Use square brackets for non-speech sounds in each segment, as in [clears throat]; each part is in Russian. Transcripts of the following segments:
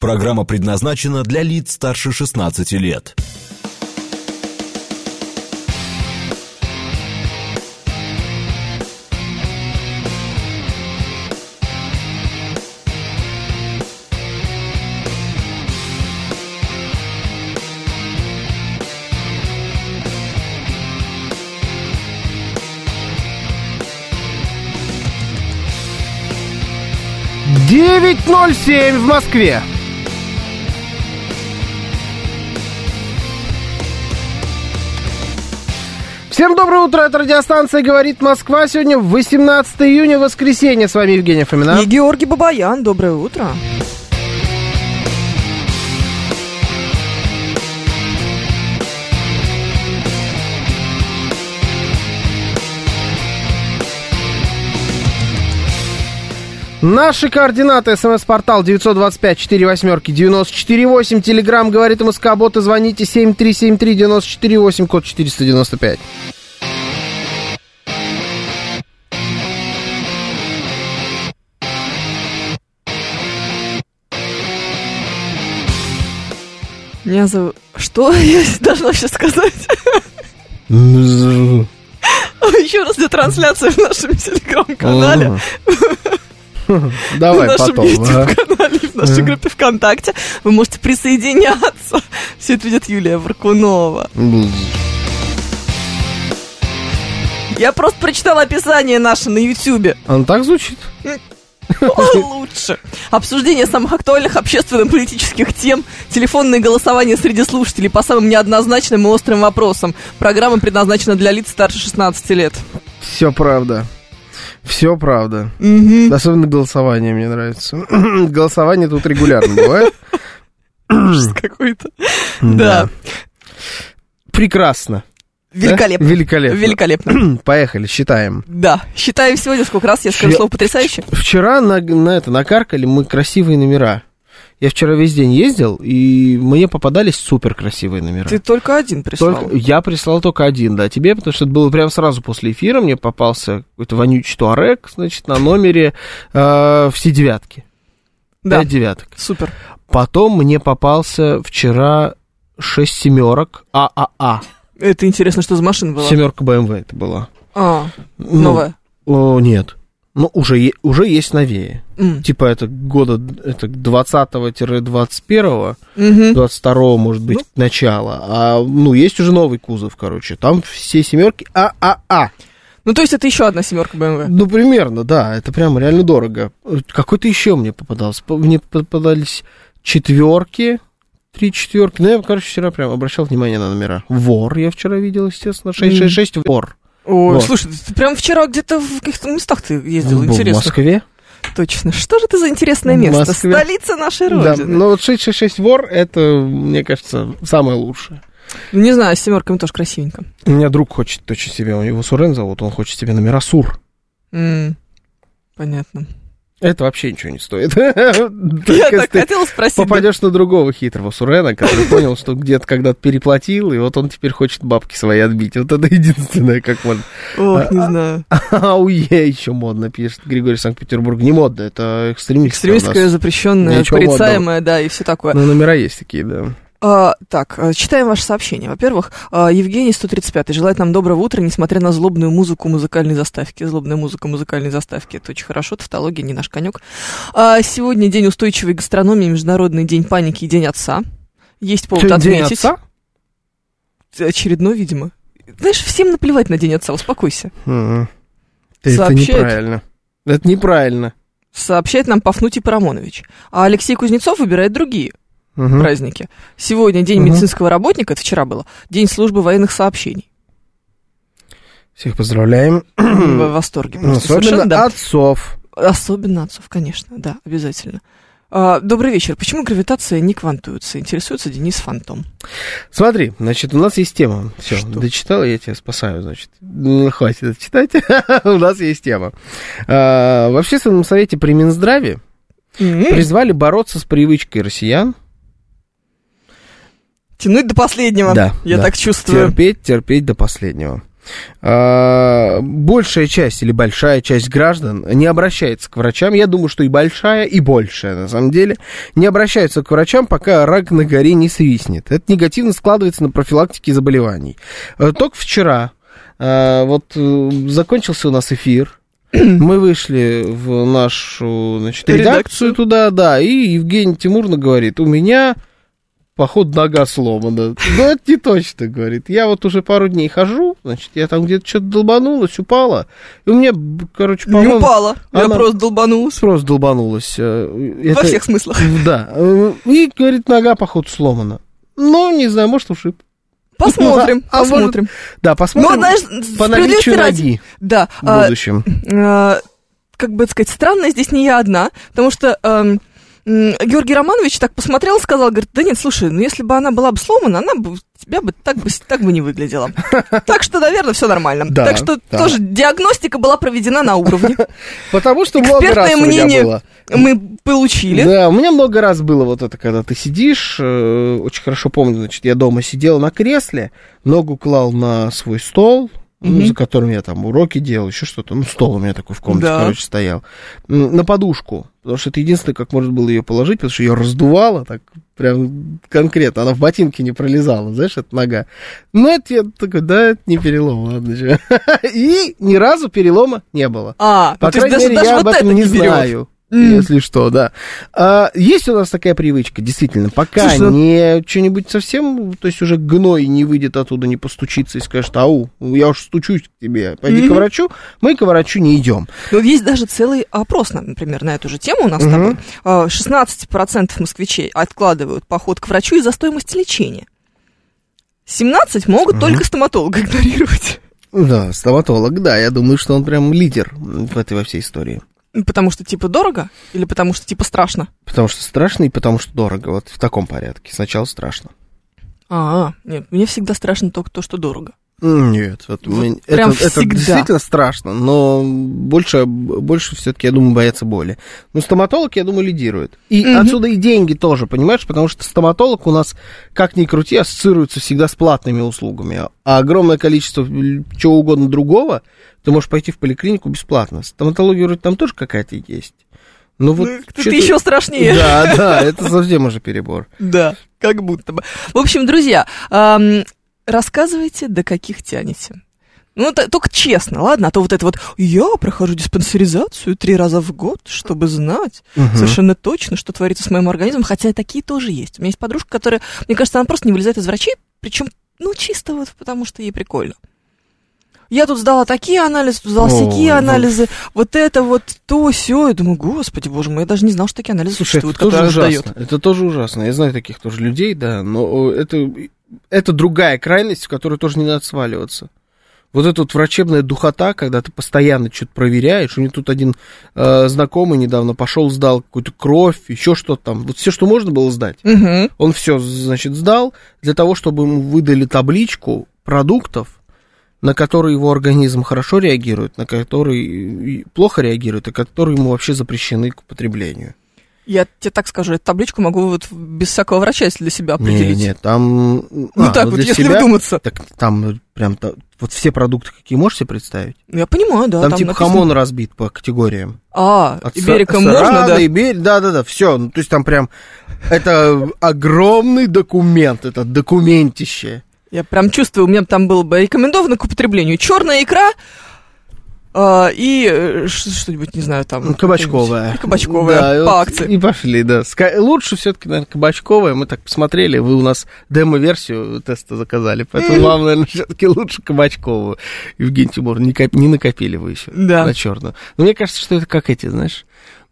Программа предназначена для лиц старше 16 лет. Девять ноль семь в Москве. Всем доброе утро, это радиостанция «Говорит Москва». Сегодня 18 июня, воскресенье. С вами Евгений Фомина. И Георгий Бабаян. Доброе утро. Наши координаты. СМС-портал 925-48-94-8. Телеграмм «Говорит МСК». Боты звоните 7373-94-8, код 495. Меня зовут... Что [laughs] я должна сейчас сказать? Еще раз для трансляции в нашем телеграм-канале. [laughs] Давай в нашем. YouTube-канале, в нашей группе ВКонтакте. Вы можете присоединяться. [laughs] Все это ведет Юлия Варкунова. Я просто прочитала описание наше на Ютубе. Он так звучит? Лучше. Обсуждение самых актуальных общественно-политических тем, телефонные голосования среди слушателей по самым неоднозначным и острым вопросам. Программа предназначена для лиц старше 16 лет. Все правда. Все правда. Мгм. Особенно голосование мне нравится. [clears throat] Голосование тут регулярно бывает. Ужас какой-то. Да. Прекрасно. Великолепно. Да? Великолепно. Великолепно. [clears throat] Поехали, считаем. Да. Считаем сегодня, сколько раз я скажу Вчера- слово потрясающе. Вчера на, на это накаркали мы красивые номера. Я вчера весь день ездил, и мне попадались супер красивые номера. Ты только один прислал. Только- я прислал только один, да, тебе, потому что это было прямо сразу после эфира, мне попался какой-то вонючий туарек, значит, на номере э, все девятки. Да. Пять девяток. Супер. Потом мне попался вчера шесть семерок ААА. Это интересно, что за машина была. Семерка БМВ это была. А, Ну, новая. О, нет. Ну, уже, уже есть новее. М. Типа это года это 20-21, Мгм. 22 может быть, начало. А, ну, есть уже новый кузов, короче. Там все семерки ААА. Ну, то есть это еще одна семерка BMW. Ну, примерно, да. Это прям реально дорого. Какой-то еще мне попадался. По- Мне попадались четверки, три четверки. Ну, я, короче, вчера прям обращал внимание на номера. Вор я вчера видел, естественно. 666 вор. Ой, Вот. слушай, ты прям вчера где-то в каких-то местах ты ездил, в интересно. Москве. Точно. Что же это за интересное В место? Москве. Столица нашей Да, Родины. но вот 666 вор, это, мне кажется, самое лучшее. Ну, Не знаю, с семерками тоже красивенько. У меня друг хочет очень себе, у него Сурен зовут, он хочет себе номера Сур. М, Понятно. Это вообще ничего не стоит. [laughs] Я так ты хотела спросить. попадешь на другого хитрого Сурена, который понял, что где-то когда-то переплатил, и вот он теперь хочет бабки свои отбить. Вот это единственное, как можно. Ох, не знаю. [laughs] Ауе, еще модно, пишет Григорий Санкт-Петербург. Не модно, это экстремистское. Экстремистское, запрещенное, порицаемое, да, и все такое. Но номера есть такие, да. А, так, а, читаем ваше сообщение. Во-первых, а, Евгений 135 желает нам доброго утра, несмотря на злобную музыку музыкальной заставки. Злобная музыка музыкальной заставки. Это очень хорошо, тавтология не наш конек. А, сегодня день устойчивой гастрономии, Международный день паники и День отца. Есть повод Что, День отметить. отца? Очередной, видимо. Знаешь, всем наплевать на День отца, успокойся. Мгм. Это Сообщает. неправильно. Это неправильно. Сообщает нам Пафнутий Парамонович. А Алексей Кузнецов выбирает другие Мгм. праздники. Сегодня День Мгм. медицинского работника, это вчера было, День службы военных сообщений. Всех поздравляем. В восторге. Ну, просто Особенно да. отцов. Особенно отцов, конечно, да, обязательно. А, добрый вечер. Почему гравитация не квантуется? Интересуется Денис Фантом. Смотри, значит, у нас есть тема. Все, Что? дочитал, я тебя спасаю, значит. Ну, хватит это читать. [laughs] у нас есть тема. А, в общественном совете при Минздраве призвали бороться с привычкой россиян. Тянуть до последнего. Да, Я да. так чувствую. Терпеть, терпеть до последнего. А, большая часть или большая часть граждан не обращается к врачам. Я думаю, что и большая, и большая, на самом деле, не обращаются к врачам, пока рак на горе не свистнет. Это негативно складывается на профилактике заболеваний. А, только вчера а, вот э, закончился у нас эфир. [clears throat] Мы вышли в нашу значит, редакцию, Редакцию. туда, да, и Евгений Тимурно говорит, у меня походу нога сломана. Ну, это не точно, говорит. Я вот уже пару дней хожу, значит, я там где-то что-то долбанулась, упала, и у меня, короче, Не по-моему, упала, я она- просто долбанулась. просто долбанулась. э, Во это- всех смыслах. Да. э, И, говорит, нога, походу, сломана. Ну, не знаю, может, ушиб. Посмотрим, А может, посмотрим. Да, посмотрим Но, знаешь, по наличию ради- ноги Да, в а, будущем. а, как бы сказать, странно здесь не я одна, потому что эм, Георгий Романович так посмотрел и сказал, говорит, да нет, слушай, ну если бы она была бы сломана, она бы тебя бы так бы, так бы не выглядела. [laughs] Так что, наверное, все нормально. Да, Так что да. тоже диагностика была проведена на уровне. [laughs] Потому что много раз Экспертное у меня мнение было. мы получили. Да, у меня много раз было вот это, когда ты сидишь, э, очень хорошо помню, значит, я дома сидел на кресле, ногу клал на свой стол, ну, за которым я там уроки делал, еще что-то, ну, стол у меня такой в комнате, Да. короче, стоял, на подушку, потому что это единственное, как можно было ее положить, потому что ее раздувало так прям конкретно, она в ботинке не пролезала, знаешь, эта нога. Ну, это я такой, да, это не перелом, ладно. [laughs] И ни разу перелома не было. А, По ну, есть крайней мере, я об это этом не знаю. М. Если что, да. А, есть у нас такая привычка, действительно, пока Слушай, ну- не что-нибудь совсем, то есть уже гной не выйдет оттуда, не постучится и скажет, ау, я уж стучусь к тебе, пойди к Мгм. врачу, мы к врачу не идем. Но есть даже целый опрос, например, на эту же тему у нас с Мгм. тобой. А, 16% москвичей откладывают поход к врачу из-за стоимости лечения. 17 могут только стоматолога игнорировать. Да, стоматолог, да, я думаю, что он прям лидер в этой во всей истории. Потому что типа дорого или потому что типа страшно? Потому что страшно и потому что дорого, вот в таком порядке. Сначала страшно. А, нет, мне всегда страшно только то, что дорого. Нет, вот Вот прям это, это всегда. действительно страшно, но больше, больше все-таки, я думаю, боятся боли. Но стоматолог, я думаю, лидирует. И Мгм. отсюда и деньги тоже, понимаешь, потому что стоматолог у нас, как ни крути, ассоциируется всегда с платными услугами. А огромное количество чего угодно другого, ты можешь пойти в поликлинику бесплатно. Стоматология вроде там тоже какая-то есть. Ну вот Это чё-то- еще страшнее. Да, да, это совсем уже перебор. Да, как будто бы. В общем, друзья, рассказывайте, до каких тянете. Ну, т- только честно, ладно? А то вот это вот, я прохожу диспансеризацию три раза в год, чтобы знать Мгм. совершенно точно, что творится с моим организмом, хотя такие тоже есть. У меня есть подружка, которая, мне кажется, она просто не вылезает из врачей, причем, ну, чисто вот потому, что ей прикольно. Я тут сдала такие анализы, тут сдала всякие ну. анализы, вот это вот то, все. Я думаю, господи, боже мой, я даже не знал, что такие анализы Слушай, это существуют, тоже которые ужасно. сдают. Это тоже ужасно. Я знаю таких тоже людей, да, но это, это другая крайность, в которую тоже не надо сваливаться. Вот эта вот врачебная духота, когда ты постоянно что-то проверяешь. У меня тут один э, знакомый недавно пошел, сдал какую-то кровь, еще что-то там. Вот все, что можно было сдать. Мгм. Он все, значит, сдал для того, чтобы ему выдали табличку продуктов, на которые его организм хорошо реагирует, на которые и плохо реагирует, и которые ему вообще запрещены к употреблению. Я тебе так скажу, эту табличку могу вот без всякого врача, если для себя определить. нет, там... Ну а, так вот, для если себя, вдуматься. Так там прям та- вот все продукты, какие можешь себе представить? Я понимаю, да. там, типа написано- хамон разбит по категориям. А, От Иберика са- можно, сарана, да? Иберь- да-да-да, все. Ну, то есть там прям... Это огромный документ, это документище. Я прям чувствую, у меня там было бы рекомендовано к употреблению черная икра а, и э, что-нибудь, не знаю, там... Кабачковая. Кабачковая, Да, по вот акции. И пошли, да. Ска- Лучше все-таки, наверное, кабачковая. Мы так посмотрели, вы у нас демо-версию теста заказали, поэтому вам, наверное, все-таки лучше кабачковую. Евгений Тимур, не, коп- не накопили вы еще Да. на черную. Но мне кажется, что это как эти, знаешь,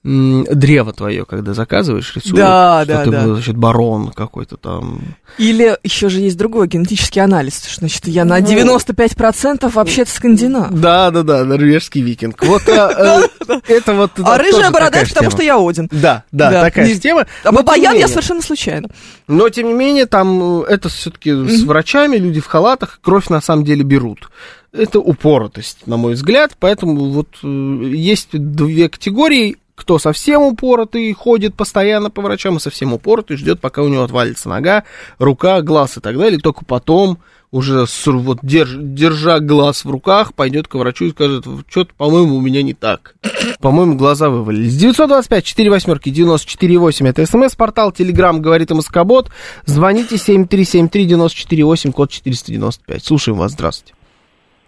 древо твое, когда заказываешь, рисуют, Да, что да, ты да. был, значит, барон какой-то там. Или еще же есть другой генетический анализ. что, Значит, я на Ну. 95% вообще-то скандинав. Да, да, да, норвежский викинг. Вот а, э, [laughs] это вот. А рыжая борода, потому что я Один. Да, да, такая тема. А Бабаян я совершенно случайно. Но, тем не менее, там э, это все-таки с врачами, люди в халатах кровь на самом деле берут. Это упоротость, на мой взгляд. Поэтому вот э, есть две категории. Кто совсем упоротый, ходит постоянно по врачам, и совсем упоротый, ждет, пока у него отвалится нога, рука, глаз и так далее. Только потом уже вот держ, держа глаз в руках, пойдет к врачу и скажет, что-то, по-моему, у меня не так. [coughs] По-моему, глаза вывалились. 925 4 восьмерки 94 8 это смс-портал, телеграмм говорит МСК-бот. Звоните 7373 94 8, код 495. Слушаем вас, здравствуйте.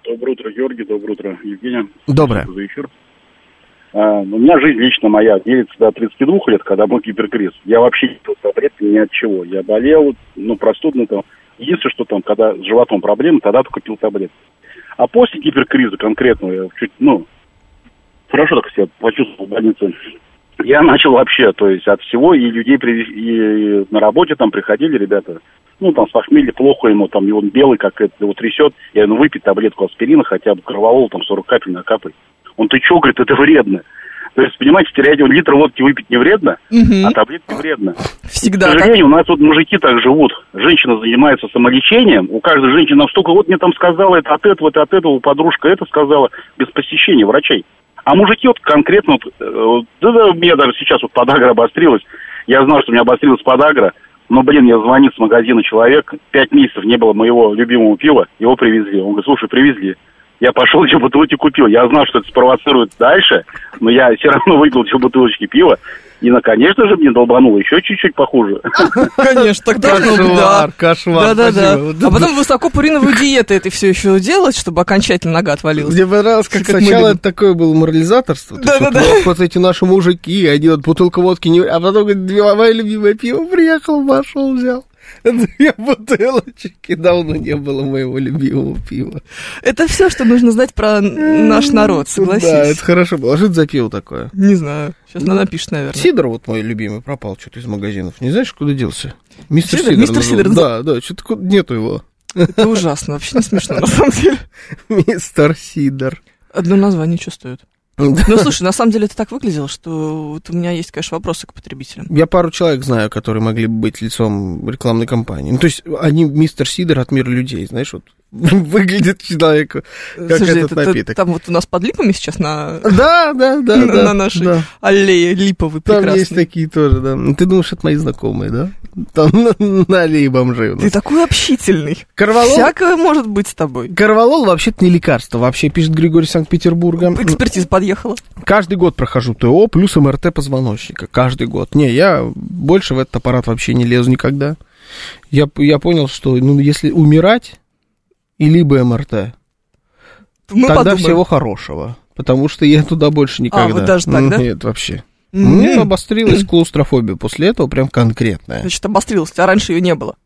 Доброе утро, Георгий, доброе утро, Евгения. Доброе. Спасибо за эфир. А, у меня жизнь лично моя делится до 32 лет, когда был гиперкриз. Я вообще не пил таблетки ни от чего. Я болел, ну, простудно там. Единственное, что там, когда с животом проблемы, тогда только пил таблетки. А после гиперкриза конкретно, я чуть, ну, хорошо так себя почувствовал в больнице. Я начал вообще, то есть от всего, и людей привез, и на работе там приходили ребята, ну, там, с похмелья плохо ему, там, и он белый, как это, его трясет, я ну, выпить таблетку аспирина хотя бы, кроволол, там, 40 капель накапай. Он, ты что, говорит, это вредно. То есть, понимаете, терять литр водки выпить не вредно, Мгм. а таблетки вредно. Всегда К так. сожалению, у нас вот мужики так живут. Женщина занимается самолечением. У каждой женщины настолько, вот мне там сказала это от этого, это от этого, подружка это сказала, без посещения врачей. А мужики вот конкретно, вот, э, да, да, у меня даже сейчас вот подагра обострилась. Я знал, что у меня обострилась подагра. Но, блин, мне звонит с магазина человек, пять месяцев не было моего любимого пива, его привезли. Он говорит, слушай, привезли. Я пошел [laughs] две бутылки купил. Я знал, что это спровоцирует дальше, но я все равно выпил две бутылочки пива. И, ну, конечно же, мне долбануло еще чуть-чуть похуже. [laughs] Конечно, так должно быть, да. Кошмар, кошмар. Да-да-да. спасибо. А потом высокопуриновую диету это все еще делать, чтобы окончательно нога отвалилась. Мне понравилось, как сначала это такое было морализаторство. То есть Да-да-да. вот, эти наши мужики, они вот бутылку водки не... А потом, говорит, мое любимое пиво приехал, пошел, взял. Две бутылочки. Давно не было моего любимого пива. Это все, что нужно знать про наш народ, согласись. Да, это хорошо было. А что это за пиво такое? Не знаю. Сейчас она напишет, наверное. Сидор вот мой любимый пропал что-то из магазинов. Не знаешь, куда делся? Мистер Сидор? Мистер. Сидор Да, да, что-то нету его. Это ужасно, вообще не смешно, на самом деле. [laughs] Мистер Сидор. Одно название стоит. [laughs] Ну, слушай, на самом деле это так выглядело, что вот у меня есть, конечно, вопросы к потребителям. Я пару человек знаю, которые могли бы быть лицом рекламной кампании. Ну, то есть они мистер Сидор от мира людей, знаешь, вот [laughs] выглядит человек как Слушай, этот это- напиток. там вот у нас под липами сейчас на [laughs] Да, да, да, [laughs] на да. нашей да. аллее липовой Там прекрасной. есть такие тоже, да. Ты думаешь, это мои знакомые, да? Там на, на аллее бомжей у Ты нас. такой общительный. Корвалол, Всякое может быть с тобой. Корвалол вообще-то не лекарство. Вообще, пишет Григорий Санкт-Петербурга. Экспертиза подъехала. Каждый год прохожу ТО плюс МРТ позвоночника. Каждый год. Не, я больше в этот аппарат вообще не лезу никогда. Я, я понял, что ну, если умирать, и либо МРТ, Мы тогда подумаем. всего хорошего. Потому что я туда больше никогда. вот даже так, да? Нет, вообще. М. Мне обострилась клаустрофобия после этого, прям конкретная. Значит, обострилась, а раньше ее не было.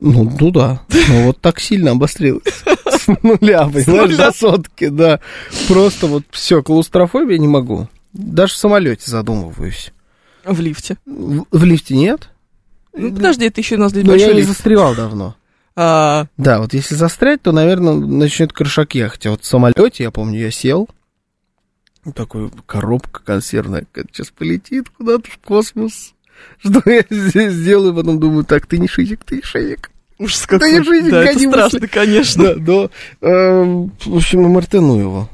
Ну, ну да. Ну вот так сильно обострилась. [laughs] С нуля, понимаешь, до сотки, да. Просто вот все, клаустрофобия не могу. Даже в самолете задумываюсь. В лифте. В, в лифте нет? Ну, подожди, это еще у нас здесь Но я большой не застревал давно. А, Да, вот если застрять, то, наверное, начнет крышак ехать. А вот в самолете, я помню, я сел. Такой коробка консервная, сейчас полетит куда-то в космос. Что я здесь сделаю? Потом думаю, так, ты не шизик, ты шизик. ужас Да какой. я жизнь Да, это страшно, мысли. конечно. Да, но, э, в общем, МРТ, ну его.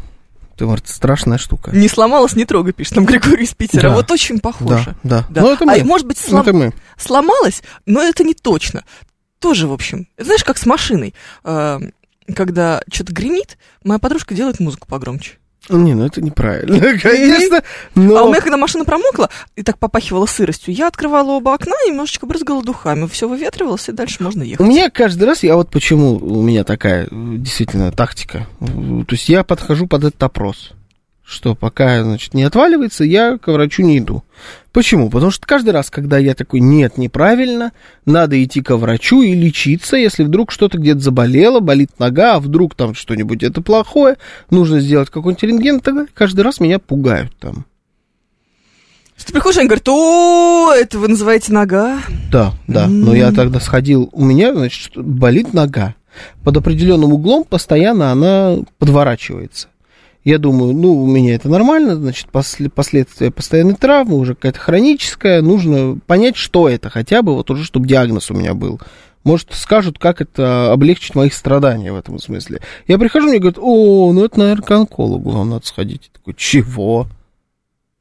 Это МРТ страшная штука. Не сломалась, не трогай, пишет нам Григорий из Питера. Да. Вот очень похоже. Да, да. Да. Ну, это мы. А может быть, Ну, слом- это мы. сломалась, но это не точно. Тоже, в общем. Знаешь, как с машиной. Э, Когда что-то гремит, моя подружка делает музыку погромче. Не, ну это неправильно, [laughs] конечно. Но... А у меня, когда машина промокла и так попахивала сыростью, я открывала оба окна и немножечко брызгала духами. Все выветривалось, и дальше можно У ехать. меня каждый раз, я вот почему у меня такая э, действительно тактика. То есть я подхожу под этот опрос. Что пока, значит, не отваливается, я к врачу не иду. Почему? Потому что каждый раз, когда я такой, нет, неправильно, надо идти ко врачу и лечиться, если вдруг что-то где-то заболело, болит нога, а вдруг там что-нибудь это плохое, нужно сделать какой-нибудь рентген, тогда каждый раз меня пугают там. Ты приходишь, они говорят, о, это вы называете нога? Да, да. Но я тогда сходил, у меня, значит, что- болит нога. Под определенным углом постоянно она подворачивается. Я думаю, ну, у меня это нормально, значит, после, последствия постоянной травмы, уже какая-то хроническая, нужно понять, что это, хотя бы вот уже, чтобы диагноз у меня был. Может, скажут, как это облегчить моих страдания в этом смысле. Я прихожу, мне говорят, о, ну это, наверное, к онкологу вам надо сходить. Я такой, чего?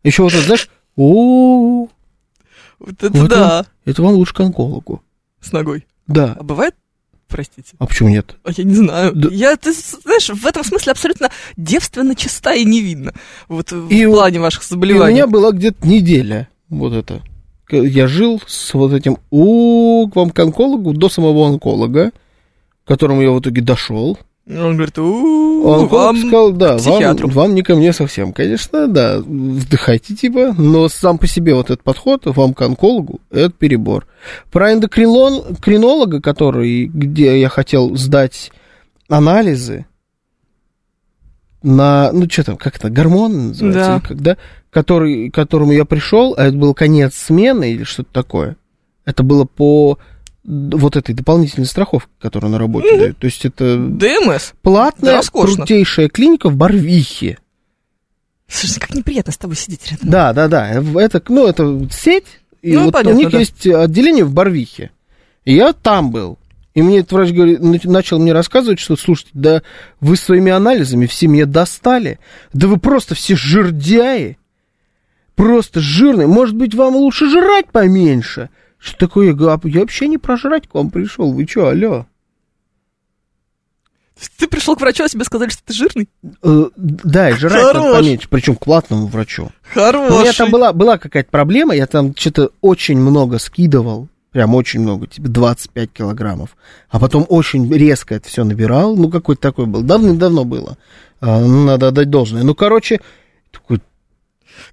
Еще вот знаешь, о, Вот это Вот да, это вам лучше к онкологу. с ногой. Да, А бывает Простите. А почему нет? А я не знаю. Да. Я, ты знаешь, в этом смысле абсолютно девственно чиста и невинна. Вот И в плане ваших И у заболеваний. меня была где-то неделя вот это. Я жил с вот этим у к вам к онкологу до самого онколога, к которому я в итоге дошел. Он говорит, Онколог вам сказал, да, вам, психиатру. вам не ко мне совсем, конечно, да, вдыхайте типа, но сам по себе вот этот подход, вам к онкологу, это перебор. Про эндокринолон- кринолога, который, где я хотел сдать анализы на, ну что там, как это, гормон называется, Да. или когда, который, к которому я пришел, а это был конец смены или что-то такое, это было по вот этой дополнительной страховке, которую на работе Мгм. дают. То есть это ДМС. Платная, Да, роскошно. крутейшая клиника в Барвихе. Слушай, как неприятно с тобой сидеть рядом. Да, да, да. Это, ну, это сеть, и Ну, вот понятно, у них да. есть отделение в Барвихе. И я там был. И мне этот врач говорит, нач- начал мне рассказывать, что, слушайте, да вы своими анализами все меня достали. Да вы просто все жирдяи. Просто жирные. Может быть, вам лучше жрать поменьше? Что такое? Я говорю, «А я вообще не про жрать к вам пришел. Вы что, алло? Ты пришел к врачу, а тебе сказали, что ты жирный? Э, да, и жрать надо Хорош. поменьше, причем к платному врачу. Хороший. У меня там была, была какая-то проблема, я там что-то очень много скидывал, прям очень много, типа 25 килограммов, а потом очень резко это все набирал, ну, какой-то такой был, давным-давно было, ну, надо отдать должное. Ну, короче, такой,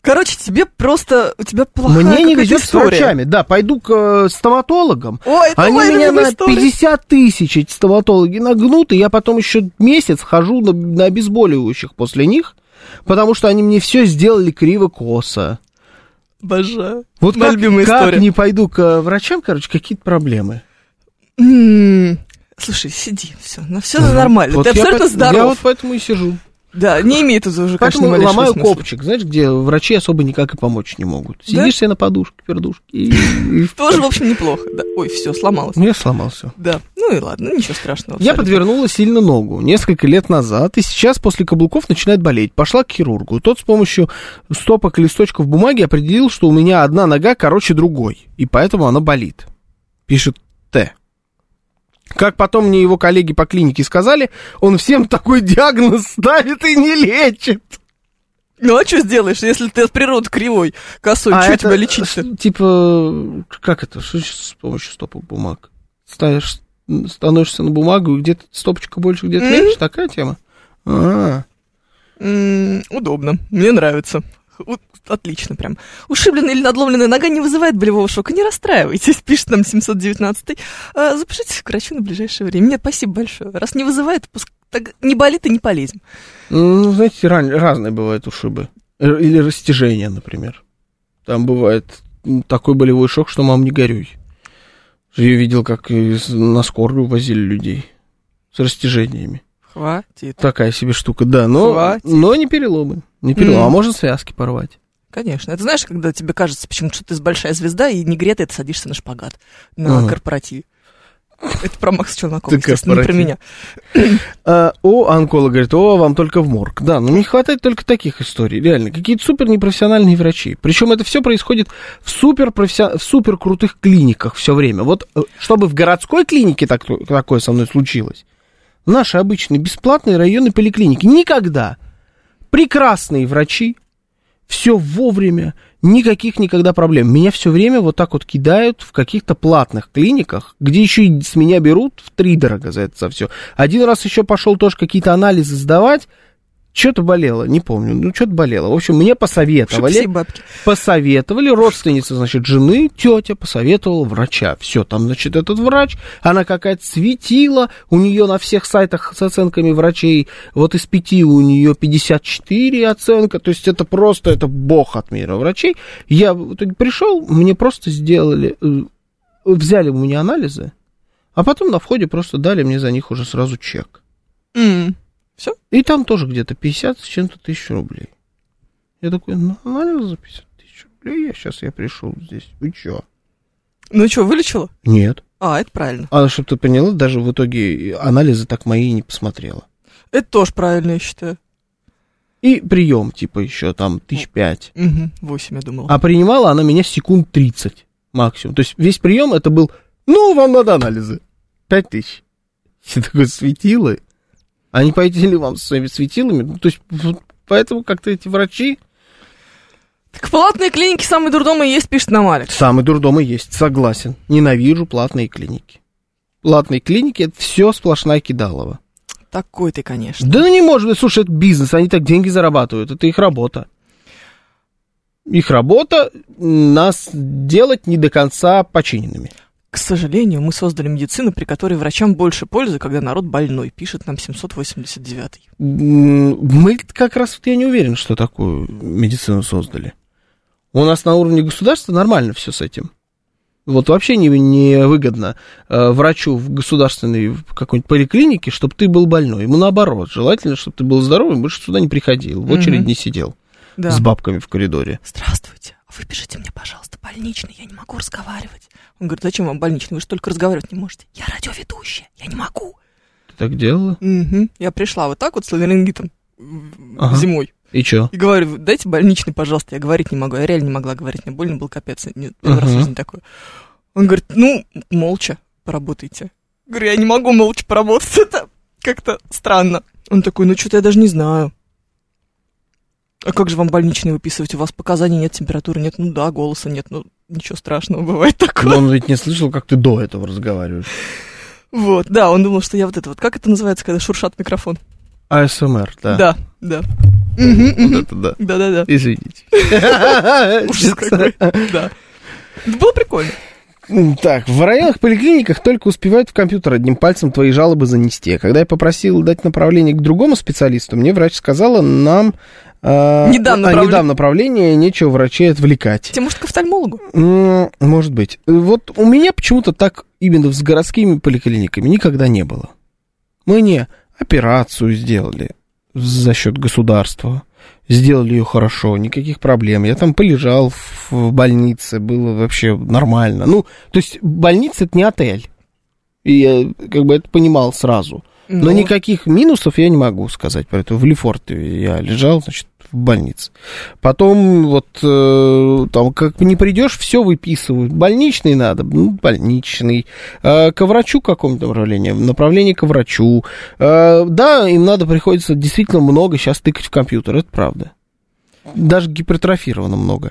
Короче, тебе просто... У тебя плохая мне не везет с история. врачами, да, пойду к э, стоматологам, Ой, это они меня на история. 50 тысяч эти стоматологи нагнут, и я потом еще месяц хожу на, на обезболивающих после них, потому что они мне все сделали криво-косо. Обожаю. Вот Моя как, любимая как история. не пойду к э, врачам, короче, какие-то проблемы. М, Слушай, сиди, все, ну все нормально, Вот ты абсолютно по- здоров. Я вот поэтому и сижу. Да, не имеет это уже, конечно, Поэтому малейшего ломаю смысла. копчик, знаешь, где врачи особо никак и помочь не могут. Да? Сидишь себе на подушке, пердушке, и, Тоже, в общем, неплохо. Да. Ой, все, сломалось. Ну, я сломал все. Да. Ну и ладно, ничего страшного. Я подвернула сильно ногу несколько лет назад, и сейчас после каблуков начинает болеть. Пошла к хирургу. Тот с помощью стопок и листочков бумаги определил, что у меня одна нога короче другой, и поэтому она болит. Пишет Т. Как потом мне его коллеги по клинике сказали, он всем такой диагноз ставит и не лечит. Ну а что сделаешь, если ты от природы кривой, косой, А что тебя лечить-то? Типа, как это? С помощью стопок бумаг? Ставишь, становишься на бумагу, и где-то стопочка больше, где-то Мгм. меньше? Такая тема? А, М, удобно, мне нравится. Отлично прям. Ушибленная или надломленная нога не вызывает болевого шока. Не расстраивайтесь, [laughs] пишет нам 719 а, Запишитесь к врачу на ближайшее время. Нет, спасибо большое. Раз не вызывает, пуск- так не болит и не полезем. Ну, знаете, ран- разные бывают ушибы. Или растяжения, например. Там бывает такой болевой шок, что мам не горюй. Я видел, как на скорую возили людей с растяжениями. Хватит. Такая себе штука, да, но, Хватит. но не переломы. Не переломы, М. а можно связки порвать. Конечно. Это знаешь, когда тебе кажется почему-то, что ты большая звезда, и не гретый, ты садишься на шпагат на Ага. корпоративе. Это про Макса Челнокова, естественно, не про меня. [clears throat] А, о, онколог говорит, о, вам только в морг. Да, но не хватает только таких историй, реально. Какие-то супер непрофессиональные врачи. Причем это все происходит в супер, в супер крутых клиниках все время. Вот э, чтобы в городской клинике так, такое со мной случилось, наши обычные бесплатные районные поликлиники никогда. Прекрасные врачи, все вовремя, никаких никогда проблем. Меня все время вот так вот кидают в каких-то платных клиниках, где еще и с меня берут в три дорого за это за все. Один раз еще пошел тоже какие-то анализы сдавать, что-то болело, не помню, ну что-то болело. В общем, мне посоветовали, бабки. посоветовали, родственница, значит, жены, тетя посоветовала врача. Все, там, значит, этот врач, она какая-то светила, у нее на всех сайтах с оценками врачей, вот из пяти у нее 54 оценка, то есть это просто, это бог от мира врачей. Я пришел, мне просто сделали, э, взяли у меня анализы, а потом на входе просто дали мне за них уже сразу чек. М. И там тоже где-то 50 с чем-то тысяч рублей. Я такой, ну, анализ за 50 тысяч рублей, я сейчас я пришел здесь. Вы чё? Ну что, вылечила? Нет. А, это правильно. А чтобы ты поняла, даже в итоге анализы так мои не посмотрела. Это тоже правильно, я считаю. И прием, типа, еще там тысяч пять. Угу, 8, я думала. А принимала она меня секунд 30 максимум. То есть весь прием это был, ну, вам надо анализы. Пять тысяч. Я такой, светилы? Они пойдели вам с своими светилами? Ну, то есть, поэтому как-то эти врачи... Так платные клиники самые дурдомые есть, пишет нам Алекс. Самый дурдом и есть, согласен. Ненавижу платные клиники. Платные клиники это все сплошная кидалова. Такой ты, конечно. Да ну не может быть, слушай, это бизнес, они так деньги зарабатывают, это их работа. Их работа нас делать не до конца починенными. К сожалению, мы создали медицину, при которой врачам больше пользы, когда народ больной, пишет нам 789. М, Мы как раз, вот я не уверен, что такую медицину создали. У нас на уровне государства нормально все с этим. Вот вообще не, не выгодно э, врачу в государственной какой-нибудь поликлинике, чтобы ты был больной. Ему наоборот, желательно, чтобы ты был здоровый, больше сюда не приходил, в очередь Мгм. не сидел Да. с бабками в коридоре. Здравствуйте, а выпишите мне, пожалуйста, больничный, я не могу разговаривать. Он говорит, зачем вам больничный, вы же только разговаривать не можете. Я радиоведущая, я не могу. Ты так делала? Мгм. Я пришла вот так вот с ларингитом м, Ага. зимой. И чё? И говорю, дайте больничный, пожалуйста. Я говорить не могу. Я реально не могла говорить. Мне больно был капец. Не- Первый раз в Ага. жизни такое. Он говорит, ну, молча поработайте. Говорю, я не могу молча поработать. [laughs] Это как-то странно. Он такой, ну, что-то я даже не знаю. А как же вам больничный выписывать? У вас показаний нет, температуры нет. Ну да, голоса нет. Ну, ничего страшного, бывает Но такое. он ведь не слышал, как ты до этого разговариваешь. Вот, да, он думал, что я вот это вот. Как это называется, когда шуршат микрофон? АСМР, да. Да, да. Вот это да. Да-да-да. Извините. [laughs] Ужас какой. Да. Было прикольно. Так, в районных поликлиниках только успевают в компьютер одним пальцем твои жалобы занести. А когда я попросил дать направление к другому специалисту, мне врач сказала, нам... э, Не дам а, направление. не дам направление, нечего врачей отвлекать. Тебе, может, к офтальмологу? Может быть. Вот у меня почему-то так именно с городскими поликлиниками никогда не было. Мы не операцию сделали за счет государства, сделали ее хорошо, никаких проблем. Я там полежал в, больнице, было вообще нормально. Ну, то есть больница это не отель. И я как бы это понимал сразу. Но Ну, никаких минусов я не могу сказать. Поэтому в Лефорте я лежал, значит, в больнице. Потом вот э, там как не придешь, все выписывают. Больничный надо, ну, больничный. Э, ко врачу какому-то направлению, направление к врачу. Э, да, им надо приходится действительно много сейчас тыкать в компьютер, это правда. Даже гипертрофировано много.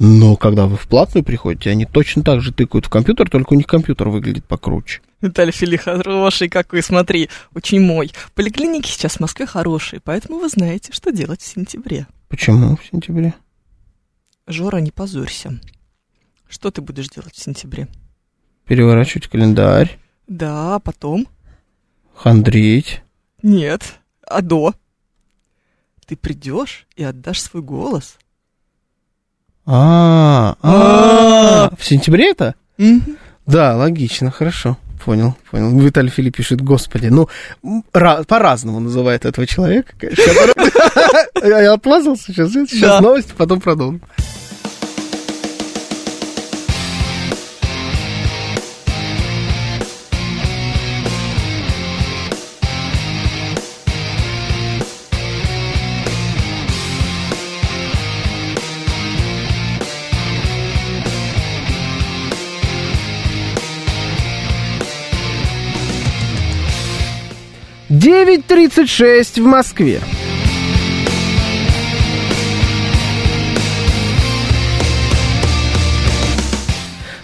Но когда вы в платную приходите, они точно так же тыкают в компьютер, только у них компьютер выглядит покруче. Виталий Фили хороший какой, смотри, очень мой. Поликлиники сейчас в Москве хорошие, поэтому вы знаете, что делать в сентябре. Почему в сентябре? Жора, не позорься. Что ты будешь делать в сентябре? Переворачивать календарь, Да, а потом? хандрить. Нет. А до? Ты придешь и отдашь свой голос. А, а, в сентябре это? Да, логично, хорошо. Понял, понял. Виталий Филипп пишет, господи, ну, по-разному называет этого человека, конечно. [laughs] Я отмазался сейчас, сейчас новости, потом продолжим. Девять тридцать шесть в Москве.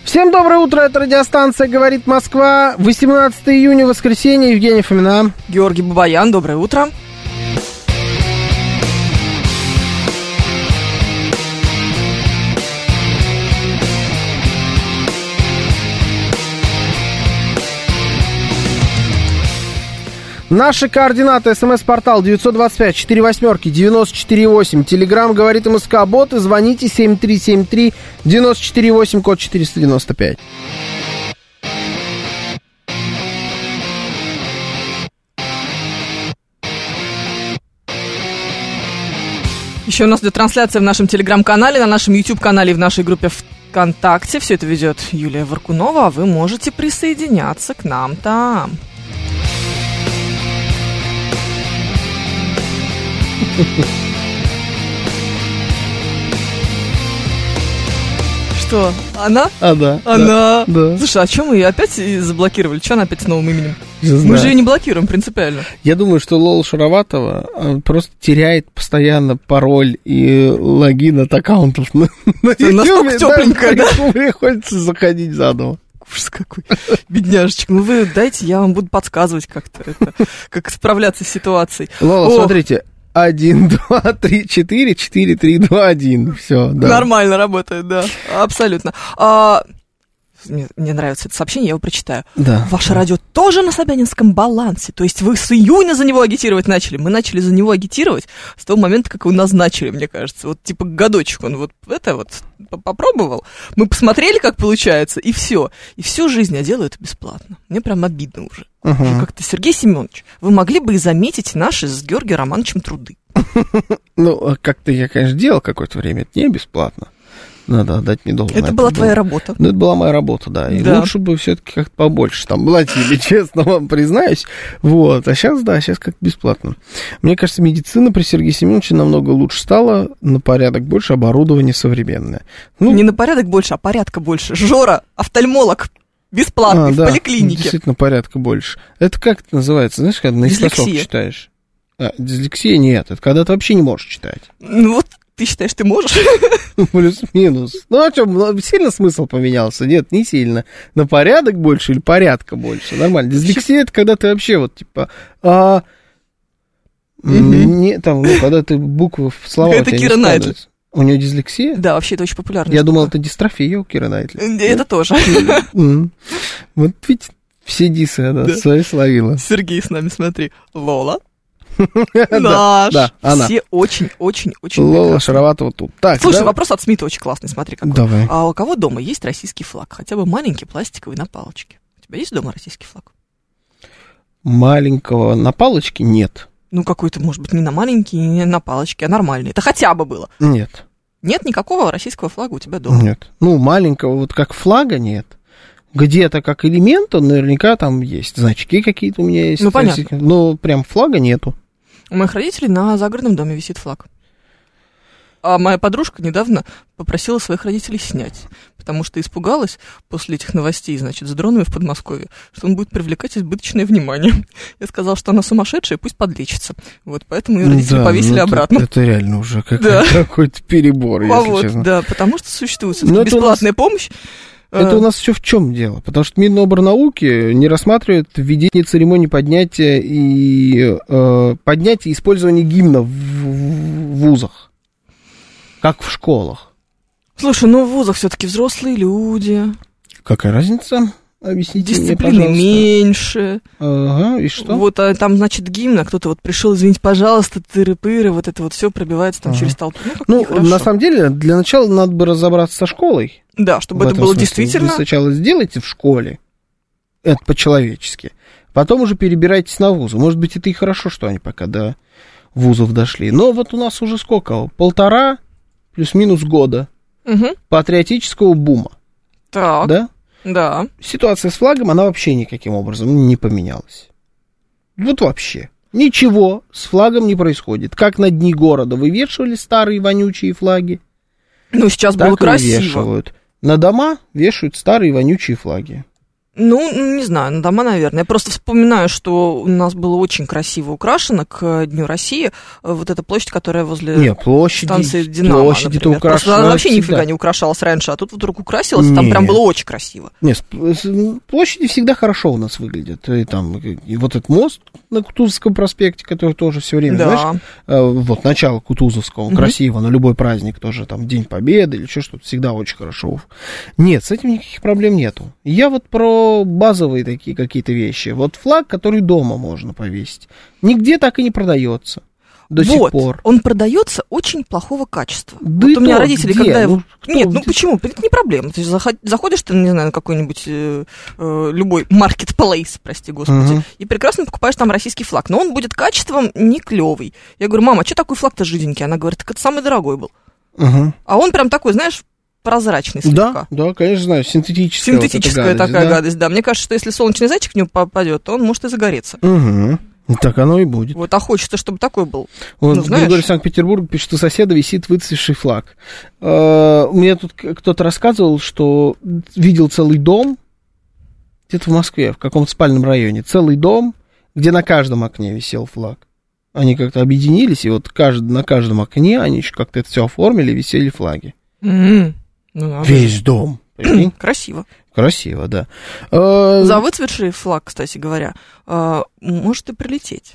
Всем доброе утро, это радиостанция «Говорит Москва», 18 июня, воскресенье, Евгений Фомина. Георгий Бабаян, доброе утро. Наши координаты. СМС-портал 925 4 восьмерки 948. Телеграмм говорит МСК Боты. Звоните 7373 948 код 495. Еще у нас идет трансляция в нашем телеграм-канале, на нашем YouTube-канале и в нашей группе ВКонтакте. Все это ведет Юлия Варкунова, а вы можете присоединяться к нам там. [laughs] Что, она? А, да. Она. Да. Слушай, а чем мы ее опять заблокировали? Что она опять с новым именем? Мы же ее не блокируем принципиально. Я думаю, что Лола Шароватова э, просто теряет постоянно пароль и логин от аккаунтов [laughs] настолько YouTube, тёпленькая, да? [laughs] Приходится заходить заново. Ужас какой. Бедняжечка. Ну вы дайте, я вам буду подсказывать как-то, это, как справляться с ситуацией. Лола, Ох. смотрите. Один, [laughs] два, три, четыре, четыре, три, два, один. Все, да. Нормально работает, да, абсолютно. А, мне, мне нравится это сообщение, я его прочитаю. Да. Ваше радио тоже на Собянинском балансе. То есть вы с июня за него агитировать начали. Мы начали за него агитировать с того момента, как его назначили, мне кажется. Вот типа годочек он вот это вот попробовал. Мы посмотрели, как получается, и все. И всю жизнь я делаю это бесплатно. Мне прям обидно уже. Мгм. Уже Как-то, Сергей Семенович, вы могли бы и заметить наши с Георгием Романовичем труды. [laughs] Ну, а как-то я, конечно, делал какое-то время. Это не бесплатно. Надо отдать мне должное. Это была было. твоя работа. Ну, это была моя работа, да. И Да. лучше бы все-таки как-то побольше там платили, [laughs] честно вам признаюсь. Вот. А сейчас, да, сейчас как бесплатно. Мне кажется, медицина при Сергее Семеновиче намного лучше стала, на порядок больше, оборудование современное. Ну, Не на порядок больше, а порядка больше. Жора, офтальмолог, бесплатный, а, в да, поликлинике. Действительно, порядка больше. Это как это называется? Знаешь, когда наискосок Дислексия. читаешь? А, дислексия нет, это когда ты вообще не можешь читать. Ну вот ты считаешь, ты можешь? Плюс-минус. Ну, а что, сильно смысл поменялся? Нет, не сильно. На порядок больше или порядка больше? Нормально. Дислексия это когда ты вообще вот, типа, а... Не, там, ну, когда ты буквы в слова Это Кира Найтли. У нее дислексия? Да, вообще это очень популярно. Я думал, это дистрофия у Кира Найтли. Это тоже. Вот ведь все дисы Да. свои словила. Сергей с нами, смотри. Лола. [laughs] Да, Наш. да, она. Все очень-очень-очень Лола. Шароватова тут. Так, Слушай, вопрос от Смита очень классный, смотри какой. Давай. А у кого дома есть российский флаг? Хотя бы маленький, пластиковый, на палочке. У тебя есть дома российский флаг? Маленького на палочке нет. Ну, какой-то, может быть, не на маленький, не на палочке, а нормальный. Это хотя бы было. Нет. Нет никакого российского флага у тебя дома. Нет. Ну, маленького, вот как флага нет. Где-то как элемент, он наверняка там есть. Значки какие-то у меня есть. Ну, понятно. Но прям флага нету. У моих родителей на загородном доме висит флаг. А моя подружка недавно попросила своих родителей снять, потому что испугалась после этих новостей, значит, с дронами в Подмосковье, что он будет привлекать избыточное внимание. [laughs] Я сказала, что она сумасшедшая, пусть подлечится. Вот, поэтому ее родители Да, повесили ну, это- обратно. Это, реально уже как- [laughs] Да. какой-то перебор, А если вот, честно. да, потому что существует это у нас- бесплатная помощь. Это Э, у нас все в чем дело? Потому что Миноборнауки не рассматривает введение церемонии поднятия и э, поднятия и использования гимна в, в вузах, как в школах. Слушай, ну в вузах все-таки взрослые люди, Какая разница? Объясните дисциплины мне, пожалуйста. меньше. Ага, и что? Вот а там, значит, гимн, а кто-то вот пришел, извините, пожалуйста, тыры-пыры, вот это вот все пробивается там Ага. через толпу. Ну, Ну, на самом деле, для начала надо бы разобраться со школой. Да, чтобы это было смысле. действительно... Вы сначала сделайте в школе, это по-человечески. Потом уже перебирайтесь на вузы. Может быть, это и хорошо, что они пока до вузов дошли. Но вот у нас уже сколько? Полтора плюс-минус года Мгм. патриотического бума. Так, Да? Да. Ситуация с флагом, она вообще никаким образом не поменялась. Вот вообще. Ничего с флагом не происходит. Как на дни города вывешивали старые вонючие флаги, Ну, сейчас так было красиво. вывешивают. На дома вешают старые вонючие флаги. Ну, не знаю, на дома, наверное. Я просто вспоминаю, что у нас было очень красиво украшено к Дню России. э, Вот эта площадь, которая возле Не, площади, станции Динамо, площади-то например. Просто украшены она вообще всегда. нифига не украшалась раньше, а тут вдруг украсилась, там прям было очень красиво. Не, с- с- площади всегда хорошо у нас выглядят. И там и вот этот мост на Кутузовском проспекте, который тоже все время, знаешь, Да. э, вот начало Кутузовского, Мгм. красиво, на любой праздник тоже, там, День Победы или еще что-то, всегда очень хорошо. Нет, с этим никаких проблем нету. Я вот про базовые такие какие-то вещи. Вот флаг, который дома можно повесить, нигде так и не продается до сих вот, пор. он продается очень плохого качества. Да вот у меня то родители, где? когда. Ну, кто- Нет, ну почему? Это не проблема. Ты заходишь ты, не знаю, на какой-нибудь э, э, любой маркетплейс, прости господи, Мгм. и прекрасно покупаешь там российский флаг. Но он будет качеством не клевый. Я говорю, мама, а что такой флаг-то жиденький? Она говорит, так это самый дорогой был. Мгм. А он прям такой, знаешь, прозрачный слегка. Да, да, конечно, знаю, синтетическая. вот Синтетическая гадость, такая да? гадость, да. Мне кажется, что если солнечный зайчик в него попадет, то он может и загореться. Угу. Так оно и будет. Вот, а хочется, чтобы такой был. Вот Ну, знаешь- Григорий Санкт-Петербург пишет, что у соседа висит выцветший флаг. Э, Мне тут кто-то рассказывал, что видел целый дом, где-то в Москве, в каком-то спальном районе, целый дом, где на каждом окне висел флаг. Они как-то объединились, и вот кажд... на каждом окне они еще как-то это все оформили, висели флаги. М, Ну. Весь дом. [clears throat] Красиво. Красиво, да. Э, За выцветший флаг, кстати говоря, а, может и прилететь.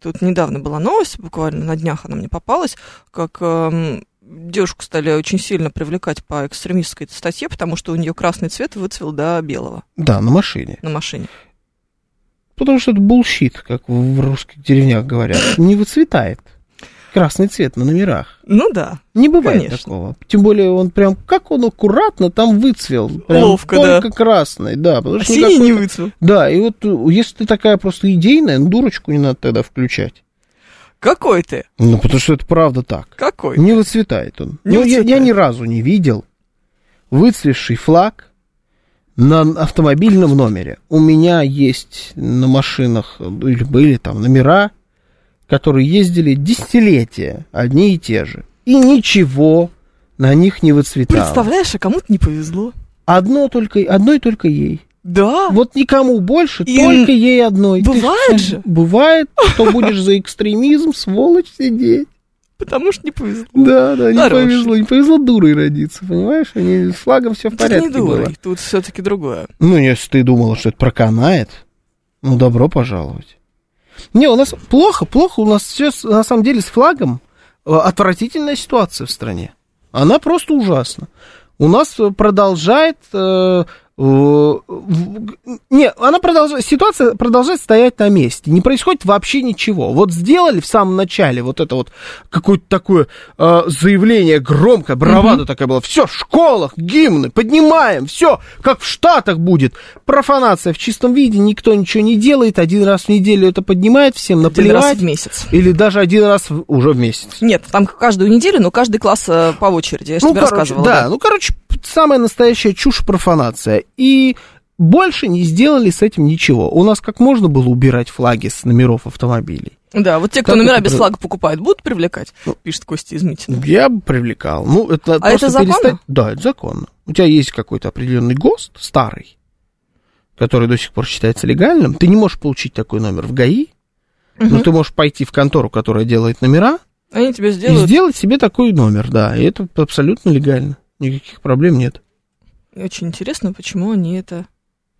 Тут недавно была новость, буквально на днях она мне попалась, как эм, девушку стали очень сильно привлекать по экстремистской статье, потому что у нее красный цвет выцвел до белого Да, на машине. на машине. Потому что это bullshit, как в русских деревнях говорят. Не выцветает. Красный цвет на номерах. Ну да. Не бывает Конечно. такого. Тем более он прям, как он аккуратно там выцвел. Прям Ловко, только красный, да. А что синий никакой- не выцвел. Да, и вот э, если ты такая просто идейная, ну, дурочку не надо тогда включать. Какой ты? Ну, потому что это правда так. Какой? Не выцветает он. Не ну, я, я выцветает. ни разу не видел выцветший флаг на автомобильном номере. У меня есть на машинах, или были там номера, которые ездили десятилетия, одни и те же. И ничего на них не выцветало. Представляешь, а кому-то не повезло. Одно только, одной только ей. Да. Вот никому больше, И только ей одной. Ты бывает ж- же. Бывает, [laughs] что будешь за экстремизм, сволочь, сидеть. Потому что не повезло. Да, да, не Хороший. повезло. Не повезло дурой родиться, понимаешь? Они с флагом все в Тут порядке не дурой, было. тут все-таки другое. Ну, если ты думала, что это проканает, ну, добро пожаловать. Не, у нас плохо, плохо. У нас все, на самом деле, с флагом э, отвратительная ситуация в стране. Она просто ужасна. У нас продолжает... э, не, она продолжает, ситуация продолжает стоять на месте. Не происходит вообще ничего. Вот сделали в самом начале вот это вот какое-то такое э, заявление громкое, бравада такая была. Все, в школах, гимны, поднимаем, все, как в Штатах будет. Профанация в чистом виде, никто ничего не делает. Один раз в неделю это поднимает, всем Один раз наплевать. в месяц. Или даже один раз в- уже в месяц. Нет, там каждую неделю, но каждый класс э, по очереди. Я ну, тебе короче, рассказывала. да, ну, короче, самая настоящая чушь профанация. И больше не сделали с этим ничего. У нас как можно было убирать флаги с номеров автомобилей? Да, вот те, кто Как номера это без флага покупают, будут привлекать? Ну, Пишет Костя из Митина. Я бы привлекал. Ну, это А это законно? Да, это законно. У тебя есть какой-то определенный ГОСТ, старый, который до сих пор считается легальным. Ты не можешь получить такой номер в ГАИ, но Мгм. ты можешь пойти в контору, которая делает номера, Они тебе и сделают. сделать себе такой номер, да. И это абсолютно легально. Никаких проблем нет. Очень интересно, почему они это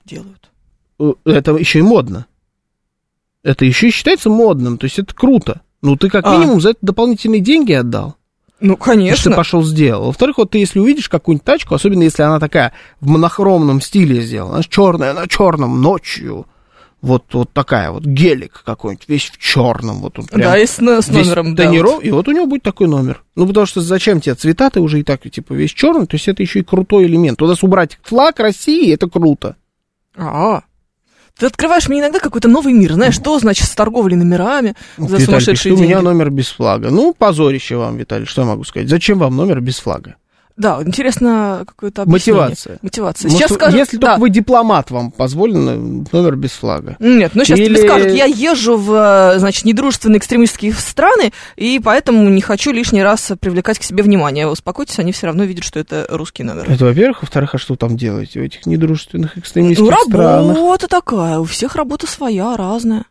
делают. Э, Это еще и модно. Это еще и считается модным, то есть это круто. Ну, ты как А. минимум за это дополнительные деньги отдал. Ну, Если ты конечно. пошел сделал. Во-вторых, вот ты если увидишь какую-нибудь тачку, особенно если она такая в монохромном стиле сделана, она черная на черном ночью, вот, вот такая вот гелик какой-нибудь, весь в черном, вот он прям Да, и с, с номером, да. тониров, вот. и вот у него будет такой номер. Ну, потому что зачем тебе цвета, ты уже и так, типа, весь черный, то есть это еще и крутой элемент. Туда убрать флаг России, это круто. А, ты открываешь мне иногда какой-то новый мир, знаешь, что значит с торговлей номерами за Виталий сумасшедшие пишет, у деньги. меня номер без флага. Ну, позорище вам, Виталий, что я могу сказать? Зачем вам номер без флага? Да, интересно какое-то объяснение. Мотивация. Мотивация. Может, Сейчас скажут, если да. только вы дипломат, вам позволено номер без флага. Нет, ну сейчас Или- тебе скажут, я езжу в, значит, недружественные экстремистские страны, и поэтому не хочу лишний раз привлекать к себе внимание. Успокойтесь, они все равно видят, что это русский номер. Это, во-первых. Во-вторых, а что там делаете в этих недружественных экстремистских Ну, странах? работа такая, у всех работа своя, разная.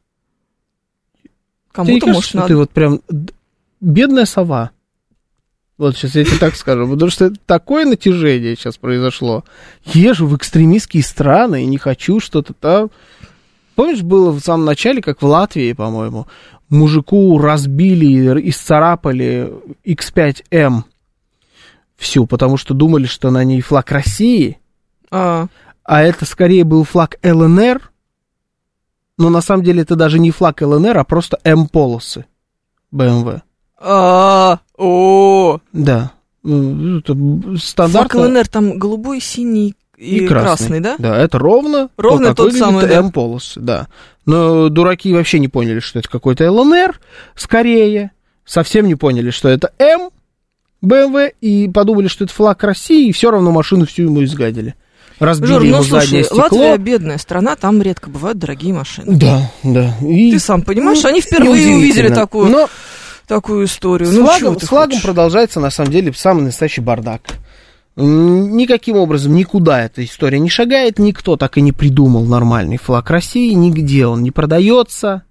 Кому-то, может, надо. ты вот прям бедная сова? Вот сейчас я тебе так скажу, потому что такое натяжение сейчас произошло. Езжу в экстремистские страны и не хочу что-то там. Помнишь, было в самом начале, как в Латвии, по-моему, мужику разбили и исцарапали X5M всю, потому что думали, что на ней флаг России, А, а это скорее был флаг ЛНР, но на самом деле это даже не флаг ЛНР, а просто М-полосы BMW. а, о, Да. Ну, Это флаг. ЛНР там голубой, синий и, красный. да? Да, это ровно, Ровно то, тот самый, да. М-полосы, да. Но дураки вообще не поняли, что это какой-то ЛНР, скорее. Совсем не поняли, что это М, BMW, и подумали, что это флаг России, и все равно машину всю ему изгадили. Разбили Жор, ему ну заднее слушай, стекло. Латвия бедная страна, там редко бывают дорогие машины. Да, да. И Ты сам понимаешь, Ну, они впервые увидели такую, Но такую историю. с ну, флагом, с флагом хочешь? продолжается, на самом деле, самый настоящий бардак. Никаким образом никуда эта история не шагает, никто так и не придумал нормальный флаг России, нигде он не продается.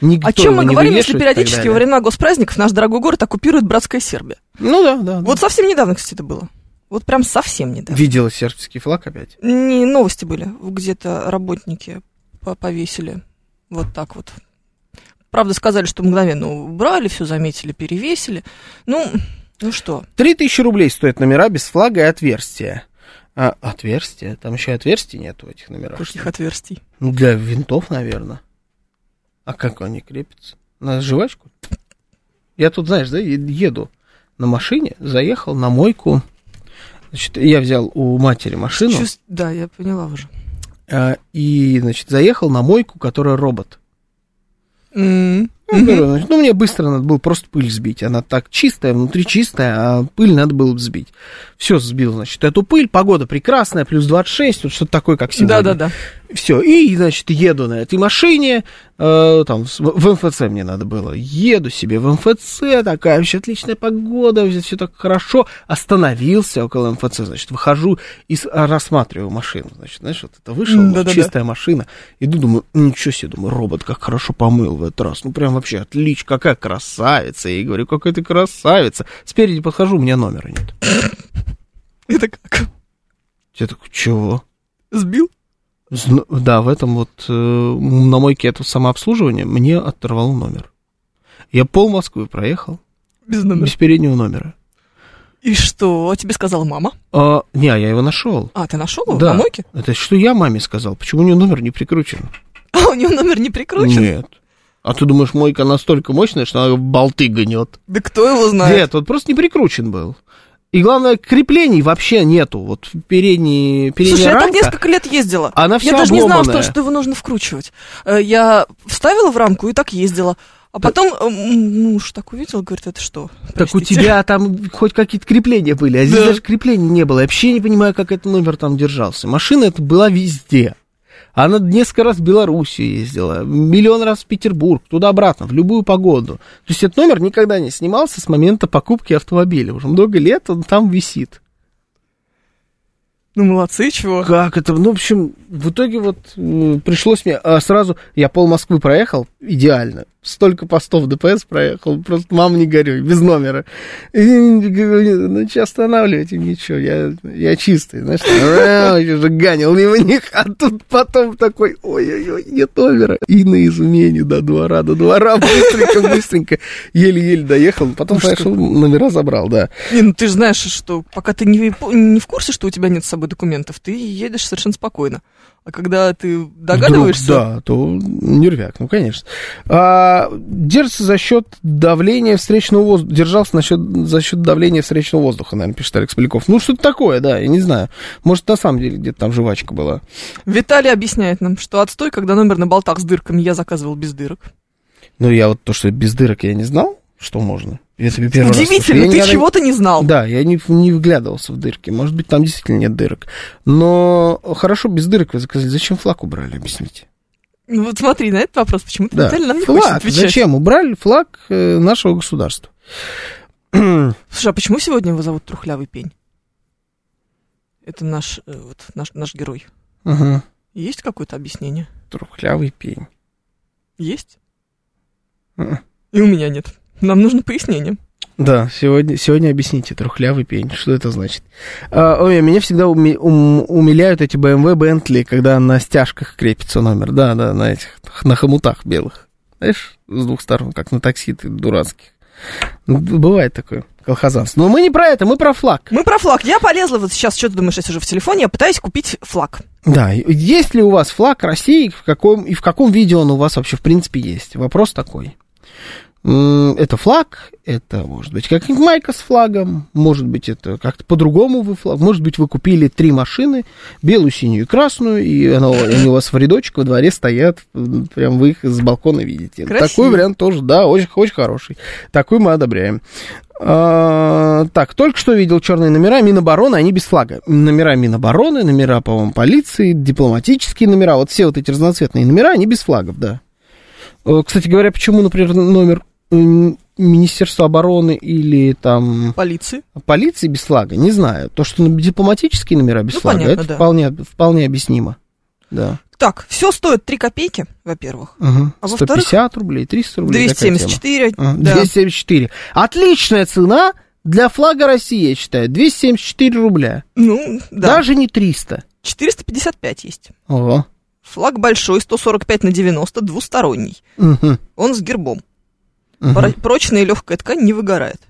Никто О чем мы говорим, если периодически во времена госпраздников наш дорогой город оккупирует братская Сербия? Ну да, да. Вот совсем недавно, кстати, это было. Вот прям совсем недавно. Видела сербский флаг опять. Не новости были, где-то работники по- повесили вот так вот. Правда, сказали, что мгновенно убрали, все заметили, перевесили. Ну, ну что, Три тысячи рублей стоят номера без флага и отверстия. А, отверстия? Там еще отверстий нет в этих номерах. каких отверстий. Ну, для винтов, наверное. А как они крепятся? На жвачку? Я тут, знаешь, да, еду на машине, заехал на мойку. Значит, я взял у матери машину Чувств- Да, я поняла уже. а, и, значит, заехал на мойку, которая робот. Ну, значит, ну, мне быстро надо было просто пыль сбить. Она так чистая, внутри чистая, а пыль надо было сбить. Все сбил, значит, эту пыль. Погода прекрасная, плюс 26, вот что-то такое, как сегодня. Да-да-да. Все, и, значит, еду на этой машине, э, там, в МФЦ мне надо было, еду себе в МФЦ, такая вообще отличная погода, все так хорошо, остановился около МФЦ, значит, выхожу и а, рассматриваю машину, значит, знаешь, вот это вышел, М, вот да-да-да. чистая машина, иду, думаю, ничего себе, думаю, робот как хорошо помыл в этот раз, ну, прям вообще отлично, какая красавица, я ей говорю, какая ты красавица, спереди подхожу, у меня номера нет. [laughs] Это как? Я такой, чего? Сбил? Зн- Да, в этом вот э, на мойке этого самообслуживания мне оторвало номер. Я пол Москвы проехал Без номера. без переднего номера. И что тебе сказала мама? А, не, я его нашел. А, ты нашел его Да. на мойке? Это что я маме сказал? Почему у нее номер не прикручен? А у него номер не прикручен? Нет. А ты думаешь, мойка настолько мощная, что она болты гнет? Да кто его знает? Нет, вот просто не прикручен был. И главное, креплений вообще нету. Вот передний, передняя Слушай, я так рамка, несколько лет ездила. она вся Я даже не знала, обломанная. что, что его нужно вкручивать. Э, Я вставила в рамку и так ездила. А потом э, м, муж так увидел, говорит, это что? Так у тебя там хоть какие-то крепления были, а здесь Да. даже креплений не было. Я вообще не понимаю, как этот номер там держался. Машина эта была везде. Она несколько раз в Белоруссию ездила, миллион раз в Петербург, туда-обратно, в любую погоду. То есть этот номер никогда не снимался с момента покупки автомобиля. Уже много лет он там висит. Ну, молодцы, чего? Как это? Ну, в общем, в итоге вот м, пришлось мне а, сразу... Я пол Москвы проехал, идеально. Столько постов ДПС проехал, просто мам не горюй, без номера. И ну, что останавливайте, ничего, я, я чистый, знаешь, я же ганил мимо них, а тут потом такой, ой-ой-ой, нет номера. И на изумении до двора, до двора, [laughs] быстренько-быстренько, еле-еле доехал, потом Ну, пошел, номера забрал, да. Не, ну ты же знаешь, что пока ты не, не в курсе, что у тебя нет с собой документов, ты едешь совершенно спокойно. А когда ты догадываешься... Вдруг, да, то нервяк, ну, конечно. А, держится за счет давления встречного воздуха. Держался насчет, за счет давления встречного воздуха, наверное, пишет Алекс Поляков. Ну, что-то такое, да, я не знаю. Может, на самом деле где-то там жвачка была. Виталий объясняет нам, что отстой, когда номер на болтах с дырками, я заказывал без дырок. Ну, я вот то, что без дырок я не знал, что можно. Я тебе первый раз. Удивительно, Я ты чего-то не знал. Да, я не, не вглядывался в дырки. Может быть, там действительно нет дырок. Но хорошо, без дырок вы заказали. Зачем флаг убрали, объясните? Ну вот смотри на этот вопрос, почему-то Да. Нам не хочет Флаг. отвечать. Зачем? Убрали флаг э, нашего государства. [clears throat] Слушай, а почему сегодня его зовут Трухлявый пень? Это наш, э, вот, наш, наш герой. Ага. Есть какое-то объяснение? Трухлявый пень. Есть? Мгм. И у меня нет. Нам нужно пояснение. Да, сегодня, сегодня объясните, трухлявый пень, что это значит. А, ой, меня всегда уми- ум- умиляют эти BMW Bentley, когда на стяжках крепится номер, да, да, на этих, на хомутах белых. Знаешь, с двух сторон, как на такси ты дурацких. Ну, Бывает такое колхозанство. Но мы не про это, мы про флаг. Мы про флаг. Я полезла вот сейчас, что ты думаешь, я сижу в телефоне, я пытаюсь купить флаг. Да, есть ли у вас флаг России, в каком, и в каком виде он у вас вообще в принципе есть? Вопрос такой. Это флаг, это может быть как майка с флагом, может быть это как-то по-другому вы флаг, может быть вы купили три машины, белую, синюю и красную, и оно- они у вас в рядочек во дворе стоят, прям вы их с балкона видите. Красиво. Такой вариант тоже, да, очень, очень хороший. Такой мы одобряем. А, так, только что видел черные номера Минобороны, они без флага. Номера Минобороны, номера, по-моему, полиции, дипломатические номера, вот все вот эти разноцветные номера, они без флагов, да. Э, Кстати говоря, почему, например, номер Министерства обороны или там Полиции. полиции без флага, не знаю. То, что дипломатические номера без Ну, флага, понятно, это да. вполне, вполне объяснимо. Да. Так, все стоит 3 копейки, во-первых. Угу. А во-вторых, 150 рублей, 300 рублей. такая тема. 274. А, да. 274. Отличная цена для флага России, я считаю. 274 рубля. Ну, да. Даже не 300. 455 есть. Ого. Флаг большой, 145 на 90, двусторонний. Мгм. Он с гербом. Про- Прочная и легкая ткань не выгорает.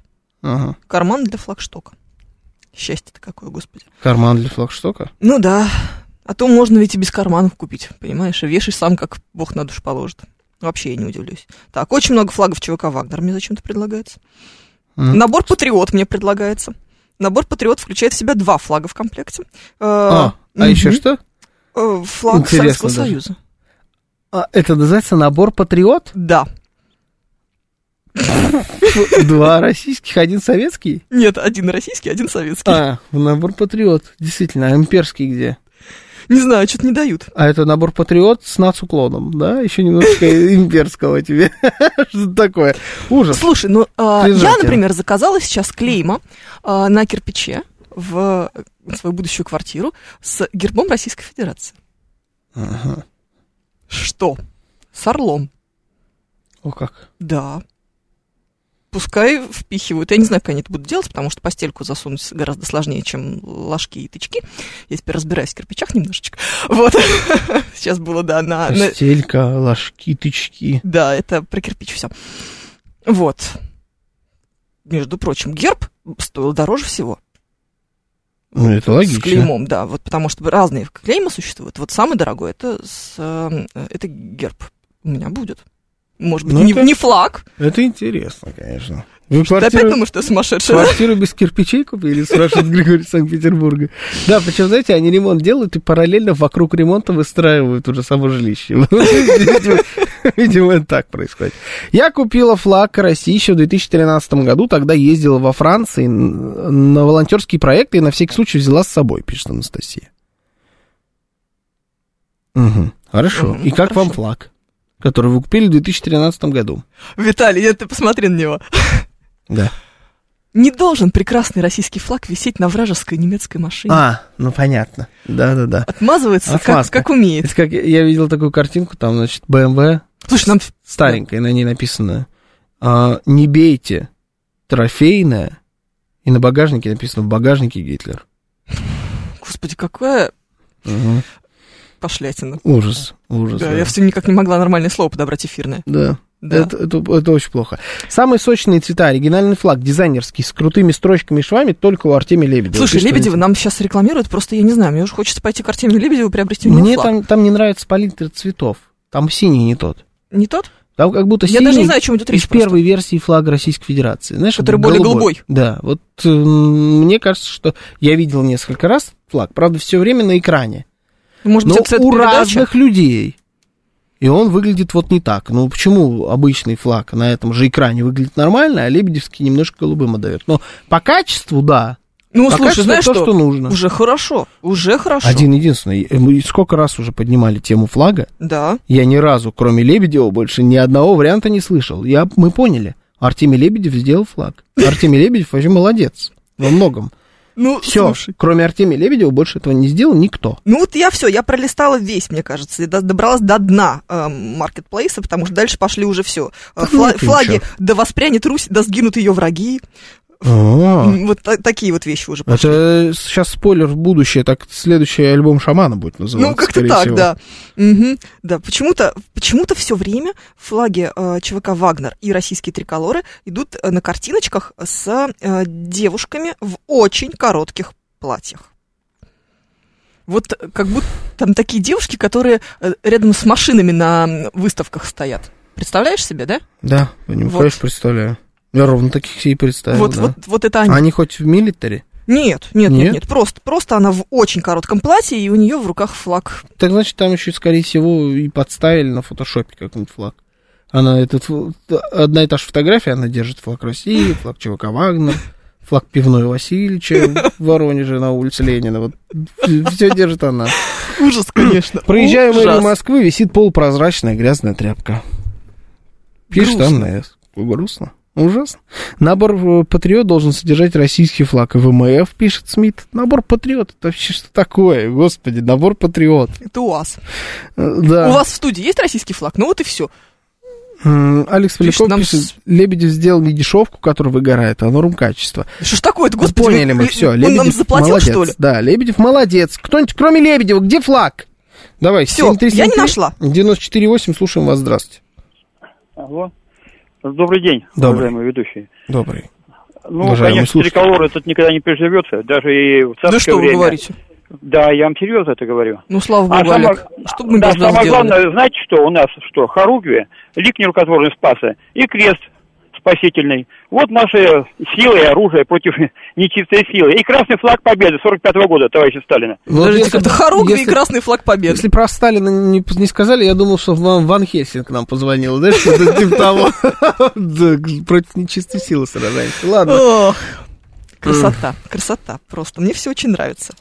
Ага. Карман для флагштока. Счастье-то какое, господи. Карман для флагштока? Ну да. А то можно ведь и без карманов купить, понимаешь? И вешай сам, как бог на душу положит. Вообще я не удивлюсь. Так, очень много флагов ЧВК Вагнер мне зачем-то предлагается. М. Набор Патриот мне предлагается. Набор Патриот включает в себя два флага в комплекте. Э, А, а еще что? Э, Флаг Интересно Советского. Союза. А, это называется набор патриот? Да. [laughs] Два российских, один советский? Нет, один российский, один советский. А, набор патриот. Действительно, а имперский где? Не знаю, что-то не дают. А это набор патриот с нацуклоном, да? Еще немножко имперского тебе. [laughs] Что такое? Ужас. Слушай, ну а, я, например, заказала сейчас клейма а, на кирпиче в свою будущую квартиру с гербом Российской Федерации. Ага. Что? С орлом. О как. Да. Пускай впихивают. Я не знаю, как они это будут делать, потому что постельку засунуть гораздо сложнее, чем ложки и тычки. Я теперь разбираюсь в кирпичах немножечко. Вот. [laughs] Сейчас было, да, на... Постелька, ложки, тычки. Да, это про кирпич все. Вот. Между прочим, герб стоил дороже всего. Ну, это С логично. клеймом, да. Вот потому что разные клеймы существуют. Вот самый дорогой это, с, э, это герб. У меня будет. Может быть, Ну, не, это- не флаг. Это интересно, конечно. Вы Ты опять квартиру, думаешь, что сумасшедшая? квартиру без кирпичей купили, спрашивает Григорий Санкт-Петербурга. Да, причем, знаете, они ремонт делают и параллельно вокруг ремонта выстраивают уже само жилище. [laughs] Видимо, это так происходит. Я купила флаг России еще в 2013 году, тогда ездила во Франции на волонтерские проекты и на всякий случай взяла с собой, пишет Анастасия. Мгм, Хорошо. И как вам флаг, который вы купили в 2013 году? Виталий, нет, ты посмотри на него. Да. Не должен прекрасный российский флаг висеть на вражеской немецкой машине. А, ну понятно. Да-да-да. Отмазывается, как, как умеет. Это как я- видел такую картинку, там, значит, BMW Слушай, нам... старенькая, на ней написано а, «Не бейте, трофейная», и на багажнике написано «В багажнике Гитлер». Господи, какая Мгм. пошлятина. Ужас, ужас. Да, да. я все никак не могла нормальное слово подобрать эфирное. Да, Да. Это, это, это очень плохо. Самые сочные цвета, оригинальный флаг, дизайнерский, с крутыми строчками и швами, только у Артемия Лебедева. Слушай, Пишет Лебедева нам сейчас рекламируют, просто я не знаю, мне уже хочется пойти к Артемию Лебедеву и приобрести Мне флаг. там, там не нравится палитра цветов. Там синий не тот. Не тот? Там как будто Я синий даже не знаю, о чем идет речь из первой версии флага Российской Федерации. Знаешь, Который более голубой. Да, вот э, мне кажется, что я видел несколько раз флаг, правда, все время на экране. Может Но быть, это у цвет-передача? разных людей. И он выглядит вот не так. Ну, почему обычный флаг на этом же экране выглядит нормально, а Лебедевский немножко голубым отдает? Но по качеству, да. Ну, по слушай, знаешь то, что? что нужно. Уже хорошо, уже хорошо. Один единственный. Мы сколько раз уже поднимали тему флага. Да. Я ни разу, кроме Лебедева, больше ни одного варианта не слышал. Я, мы поняли. Артемий Лебедев сделал флаг. Артемий Лебедев вообще молодец. Во многом. Ну, Все. слушай. Кроме Артемия Лебедева больше этого не сделал никто. Ну вот я все, я пролистала весь, мне кажется, и до- добралась до дна э, маркетплейса, потому что дальше пошли уже все. Так ну это флаги, да воспрянет Русь, да сгинут ее враги. А, Вот та- такие вот вещи уже пошли. Это сейчас спойлер в будущее, так следующий альбом Шамана будет называться. Ну, как-то так, всего. да. Да, почему-то почему все время флаги э, ЧВК «Вагнер» и российские триколоры идут э, на картиночках с э, девушками в очень коротких платьях. Вот э, как будто там такие девушки, которые рядом с машинами на выставках стоят. Представляешь себе, да? Да, понимаю, Вот. представляю. Я ровно таких себе представил, вот, да. вот, вот это они. Они хоть в милитаре? Нет, нет, нет, Нет? нет, Просто, просто она в очень коротком платье, и у нее в руках флаг. Так значит, там еще, скорее всего, и подставили на фотошопе какой-нибудь флаг. Она этот, одна и та же фотография, она держит флаг России, [laughs] флаг ЧВК Вагнер, флаг пивной Васильевича в [laughs] Воронеже на улице Ленина. Вот все держит она. [laughs] Ужас, конечно. Проезжая мэрию. Москвы, висит полупрозрачная грязная тряпка. Пишет. Анна С. Грустно. Ужасно. Набор э, «Патриот» должен содержать российский флаг. ВМФ, пишет Смит. Набор «Патриот» это вообще что такое? Господи, набор «Патриот». Это у вас. Э, Да. У вас в студии есть российский флаг? Ну вот и все. Алекс Пишет Поляков нам пишет, Лебедев сделал не дешевку, которая выгорает, а норм качества. Что ж такое-то, господи? Поняли мы все. Он Лебедев нам заплатил, молодец. что ли? Да, Лебедев молодец. Кто-нибудь, кроме Лебедева, где флаг? Давай, 7373, я не нашла. 94,8, слушаем вас, здравствуйте. Алло. Добрый день, Добрый. уважаемые ведущие. Добрый. Ну, Уважаемый конечно, слушатель. триколор этот никогда не приживется, даже и в царское Да что вы время. говорите? Да, я вам серьезно это говорю. Ну, слава А богу, самое- Олег. Что мы да, самое сделали? главное, знаете что, у нас что, хоругвия, лик нерукотворный спаса и крест спасительный. Вот наши силы и оружие против [laughs] нечистой силы. И красный флаг победы 45 года, товарища Сталина. Вот Подождите, если как-то бы- хоругвь и если- красный флаг победы. Если про Сталина не, не сказали, я думал, что Ван, Ван Хельсинг нам позвонил, да, что-то [laughs] типа того. [laughs] Против нечистой силы сражаемся. Ладно. Красота, красота просто. Мне все очень нравится.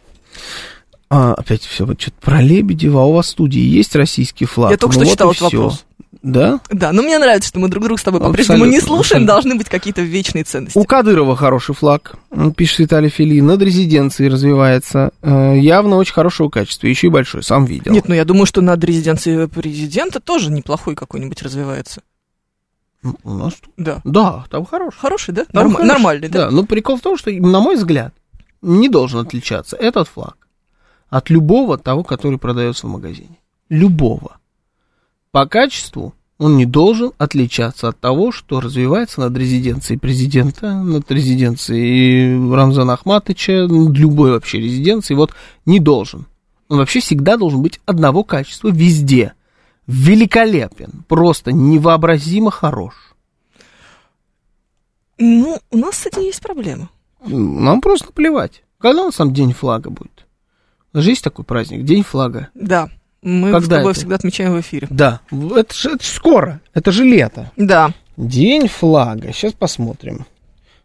А, опять все, вот что-то про Лебедева. А у вас в студии есть российский флаг? Я только Ну что вот читала и этот вопрос. Да? Да, но мне нравится, что мы друг друга с тобой по-прежнему не слушаем, абсолютно. должны быть какие-то вечные ценности. У Кадырова хороший флаг, пишет Виталий Фили, над резиденцией развивается. Э, Явно очень хорошего качества, еще и большой, сам видел. Нет, ну я думаю, что над резиденцией президента тоже неплохой какой-нибудь развивается. У нас тут- Да. Да, там хороший. Хороший, да? Норм- хороший. Нормальный, да? Да, но прикол в том, что, на мой взгляд, не должен отличаться этот флаг от любого того, который продается в магазине. Любого. По качеству он не должен отличаться от того, что развивается над резиденцией президента, над резиденцией Рамзана Ахматовича, над любой вообще резиденцией. Вот не должен. Он вообще всегда должен быть одного качества везде. Великолепен, просто невообразимо хорош. Ну, у нас с этим есть проблема. Нам просто наплевать. Когда у нас там День флага будет? У нас же есть такой праздник, День флага. Да. Мы Когда с тобой это? всегда отмечаем в эфире. Да, это же это скоро, это же лето. Да. День флага, сейчас посмотрим.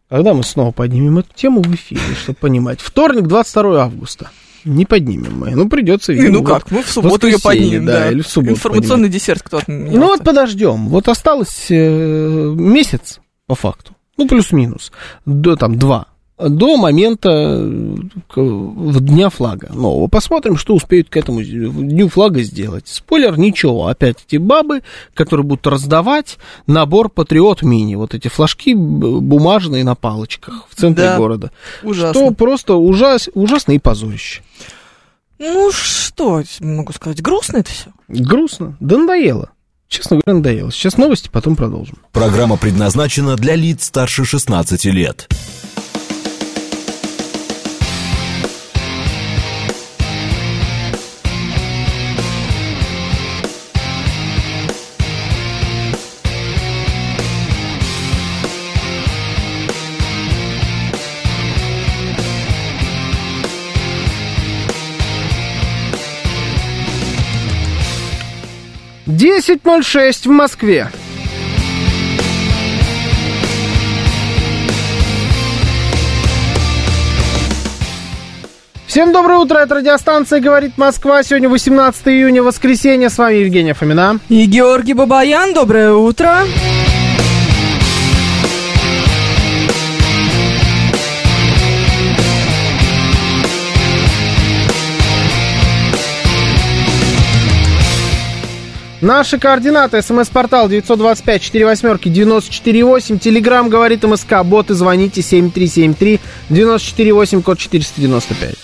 Когда мы снова поднимем эту тему в эфире, [laughs] чтобы понимать. Вторник, 22 августа. Не поднимем мы, ну придется... И, ну вот как, мы в субботу ее поднимем, да, да. или в субботу Информационный десерт кто отменял. Ну вот подождем. Вот осталось э, месяц, по факту. Ну, плюс-минус. До там два. До момента э, Дня флага нового. Посмотрим, что успеют к этому Дню флага сделать. Спойлер, ничего. Опять эти бабы, которые будут раздавать набор Патриот Мини. Вот эти флажки бумажные на палочках в центре Да. города. Ужасно. Что просто ужас, ужасно и позорище. Ну что могу сказать, грустно это все. Грустно. Да надоело. Честно говоря, надоело. Сейчас новости, потом продолжим. Программа предназначена для лиц старше 16 лет. Десять ноль шесть в Москве. Всем доброе утро, это радиостанция «Говорит Москва». Сегодня 18 июня, воскресенье. С вами Евгения Фомина. И Георгий Бабаян, доброе утро. Наши координаты. СМС-портал 925-48-94-8. Телеграмм «Говорит МСК». Боты звоните 7373-94-8, код 495.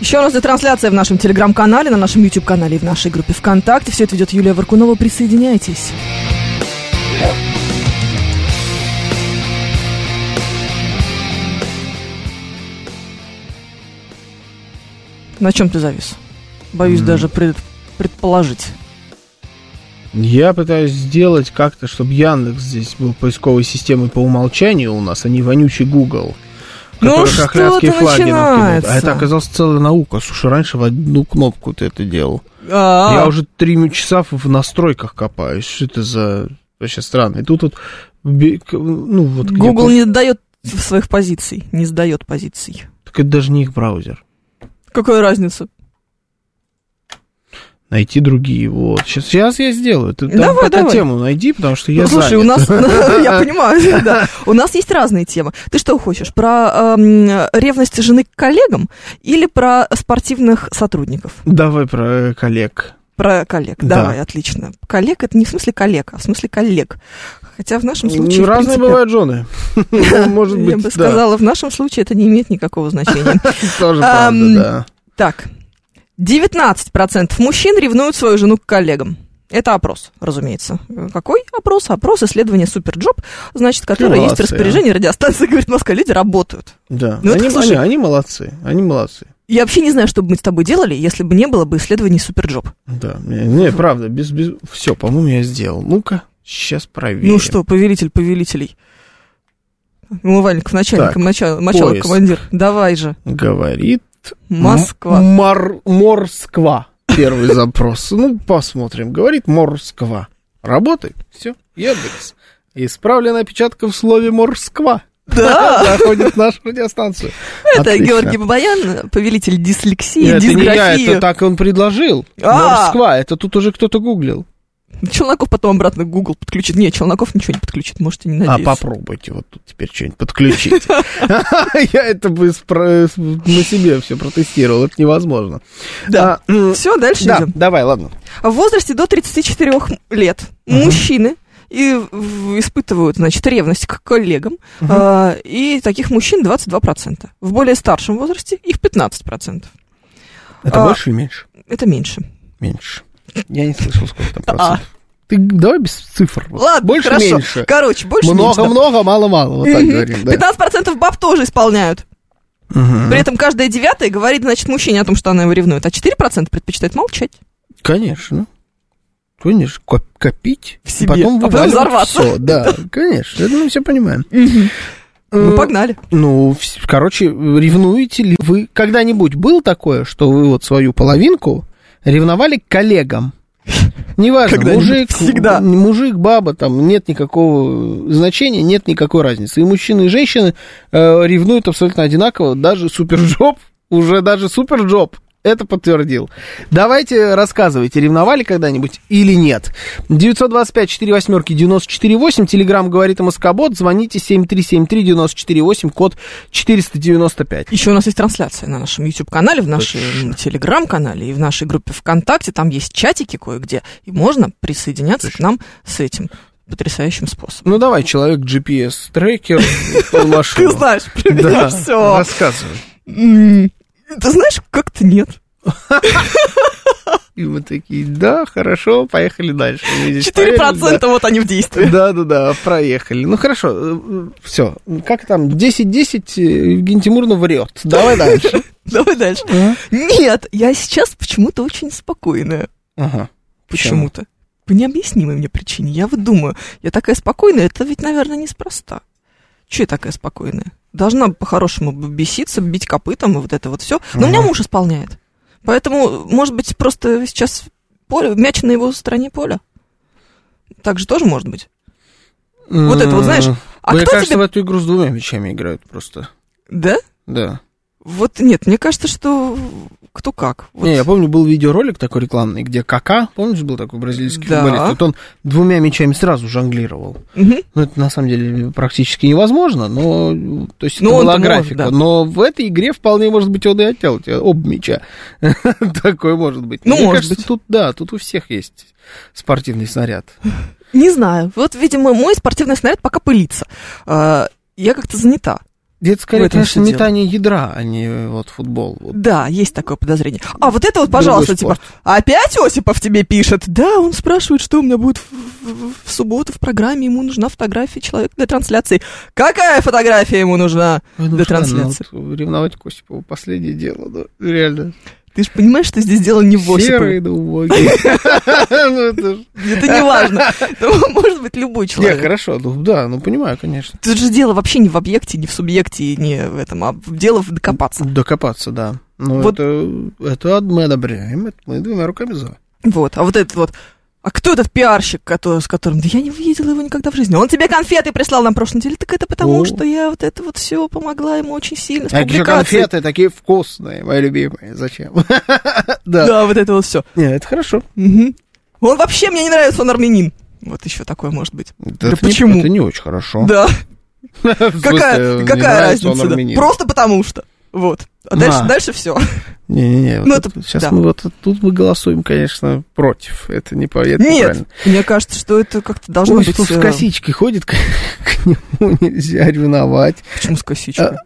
Еще раз трансляция в нашем телеграм-канале, на нашем YouTube-канале и в нашей группе ВКонтакте. Все это ведет Юлия Варкунова. Присоединяйтесь. На чем ты завис? Боюсь даже пред- предположить. Я пытаюсь сделать как-то, чтобы Яндекс здесь был поисковой системой по умолчанию у нас, а не вонючий Google. Ну, что-то хохлядские флаги начинается. А это оказалась целая наука. Слушай, раньше в одну кнопку ты это делал. А, Я уже три часа в настройках копаюсь. Что это за... Вообще странно. И тут вот... Ну, вот Google не сдает своих позиций, не сдает позиций. Так это даже не их браузер. Какая разница? Найти другие. Вот. Сейчас, сейчас я сделаю. Ты Давай, пока давай. тему найди, потому что я Ну, слушай, у занят. нас, [laughs] [laughs] я понимаю, [laughs] да. У нас есть разные темы. Ты что хочешь, про эм, ревность жены к коллегам или про спортивных сотрудников? Давай про э, коллег. Про коллег. Да. Давай, отлично. Коллег это не в смысле коллег, а в смысле коллег. Хотя в нашем случае... Разные принципе, бывают жены. [laughs] Может Я быть, бы да. сказала, в нашем случае это не имеет никакого значения. [laughs] Тоже правда, да. Так, 19% мужчин ревнуют свою жену к коллегам. Это опрос, разумеется. Какой опрос? Опрос исследования Superjob, значит, который есть молодцы, а. радиостанции, [laughs] говорит, Москва, люди работают. Да. Ну, это, Они, слушай- они- они молодцы. Они молодцы. Я вообще не знаю, что бы мы с тобой делали, если бы не было бы исследований Superjob. Да. Не, не, правда, без, без... Все, по-моему, я сделал. Ну-ка, сейчас проверим. Ну что, повелитель повелителей. Умывальников, начальник, Так, начало, начало поиск. командир. Давай же. Говорит... Москва. Мор- Морсква. Первый запрос. Ну, посмотрим. Говорит Морсква. Работает. Все. Яндекс. Исправлена опечатка в слове Морсква. Да. [laughs] Заходит в нашу радиостанцию. Это Отлично. Георгий Бабаян, повелитель дислексии, Это не я, дисграфии. это так он предложил. А! Морсква, это тут уже кто-то гуглил. Челноков потом обратно Google подключит. Нет, Челноков ничего не подключит, можете не А надеяться. попробуйте вот тут теперь что-нибудь подключить. [laughs] [laughs] Я это бы на себе все протестировал, это невозможно. Да. А, Все, дальше Да, идем. давай, ладно. В возрасте до 34 лет мужчины и испытывают, значит, ревность к коллегам, а, и таких мужчин 22%. В более старшем возрасте их 15%. Это А. больше или меньше? Это меньше. Меньше. Я не слышал, сколько там А. процентов. Ты давай без цифр. Ладно, больше, хорошо. меньше. Короче, больше меньше, да. Много-много, мало-мало. Вот так говорим, да. 15% баб тоже исполняют. Мгм. При этом каждая девятая говорит, значит, мужчине о том, что она его ревнует, а 4% предпочитает молчать. Конечно. Коп- копить, В себе, потом а потом взорваться. всё. [laughs] Да, конечно, это мы все понимаем. Ну, Э, погнали. Ну, короче, ревнуете ли вы? Когда-нибудь было такое, что вы вот свою половинку ревновали к коллегам? Неважно, Когда-нибудь, мужик, всегда. мужик, баба, там нет никакого значения, нет никакой разницы. И мужчины, и женщины э, ревнуют абсолютно одинаково, даже суперджоп, [laughs] уже даже суперджоп это подтвердил. Давайте рассказывайте, ревновали когда-нибудь или нет. 925 4 восьмерки 94 Телеграмм говорит МСК-бот. Звоните 7373-94-8, код 495. Еще у нас есть трансляция на нашем YouTube-канале, в нашем Telegram-канале и в нашей группе ВКонтакте. Там есть чатики кое-где, и можно присоединяться к нам с этим потрясающим способом. Ну давай, человек GPS-трекер. [laughs] Ты знаешь Да, все. рассказывай. Ты знаешь, как-то нет. И мы такие, да, хорошо, поехали дальше. Мы здесь 4% поверили, да. вот они в действии. Да, да, да, проехали. Ну хорошо, все. Как там, 10-10, э, Евгений Тимурно врет. Давай дальше. [laughs] Давай дальше. Нет, я сейчас почему-то очень спокойная. Ага. Почему-то. По необъяснимой мне причине. Я вот думаю, я такая спокойная, это ведь, наверное, неспроста. Че я такая спокойная? Должна по-хорошему беситься, бить копытом и вот это вот все. Но у меня муж исполняет. Поэтому, может быть, просто сейчас поле, мяч на его стороне поля. Так же тоже может быть. Вот это вот, знаешь, а Мне кто кажется, тебе- в эту игру с двумя мячами играют просто. Да? Да. Вот нет, мне кажется, что кто как. Вот. Не, я помню, был видеоролик такой рекламный, где Кака, помнишь, был такой бразильский Да. футболист, вот он двумя мячами сразу жонглировал. Мгм. Ну, это на самом деле практически невозможно, но... То есть Ну, это была может, графика. да. Но в этой игре вполне может быть он и отнял тебя оба мяча. [laughs] Такое может быть. Ну, Мне может кажется, быть. тут, да, тут у всех есть спортивный снаряд. Не знаю. Вот, видимо, мой спортивный снаряд пока пылится. А, Я как-то занята. Это скорее, конечно, дело. метание ядра, а не вот футбол. Вот. Да, есть такое подозрение. А вот это вот, пожалуйста, типа, опять Осипов тебе пишет? Да, он спрашивает, что у меня будет в, в- в субботу в программе, ему нужна фотография человека для трансляции. Какая фотография ему нужна Ой, ну для что, ну, трансляции? вот ревновать к Осипову последнее дело, да, реально. Ты же понимаешь, что здесь дело не в Серые Осипове. да убогие. [laughs] Ну, это не важно. [laughs] Может быть любой Не, человек. хорошо, ну да, ну понимаю, конечно. Тут же дело вообще не в объекте, не в субъекте, не в этом, а дело в докопаться. Докопаться, да. Ну, Вот- это, это мы одобряем, мы двумя руками за. Вот, а вот этот вот, А кто этот пиарщик, который, с которым... Да я не видела его никогда в жизни. Он тебе конфеты прислал на прошлой неделе. Так это потому, О. что я вот это вот все помогла ему очень сильно с А публикацией. конфеты такие вкусные, мои любимые. Зачем? [laughs] Да. Да, вот это вот все. Не, это хорошо. Он вообще мне не нравится, он армянин. Вот еще такое может быть. Да не- почему? Это не очень хорошо. Да. [laughs] Какая, не какая разница? да? Просто потому что. Вот. А дальше, А. дальше все. Не-не-не, вот Ну, это- сейчас да. мы вот тут мы голосуем, конечно, против. Это не это Нет, неправильно. мне кажется, что это как-то должно Ой, быть... тут с э, косичкой ходит, к, [laughs] к нему нельзя ревновать. Почему с косичкой? А,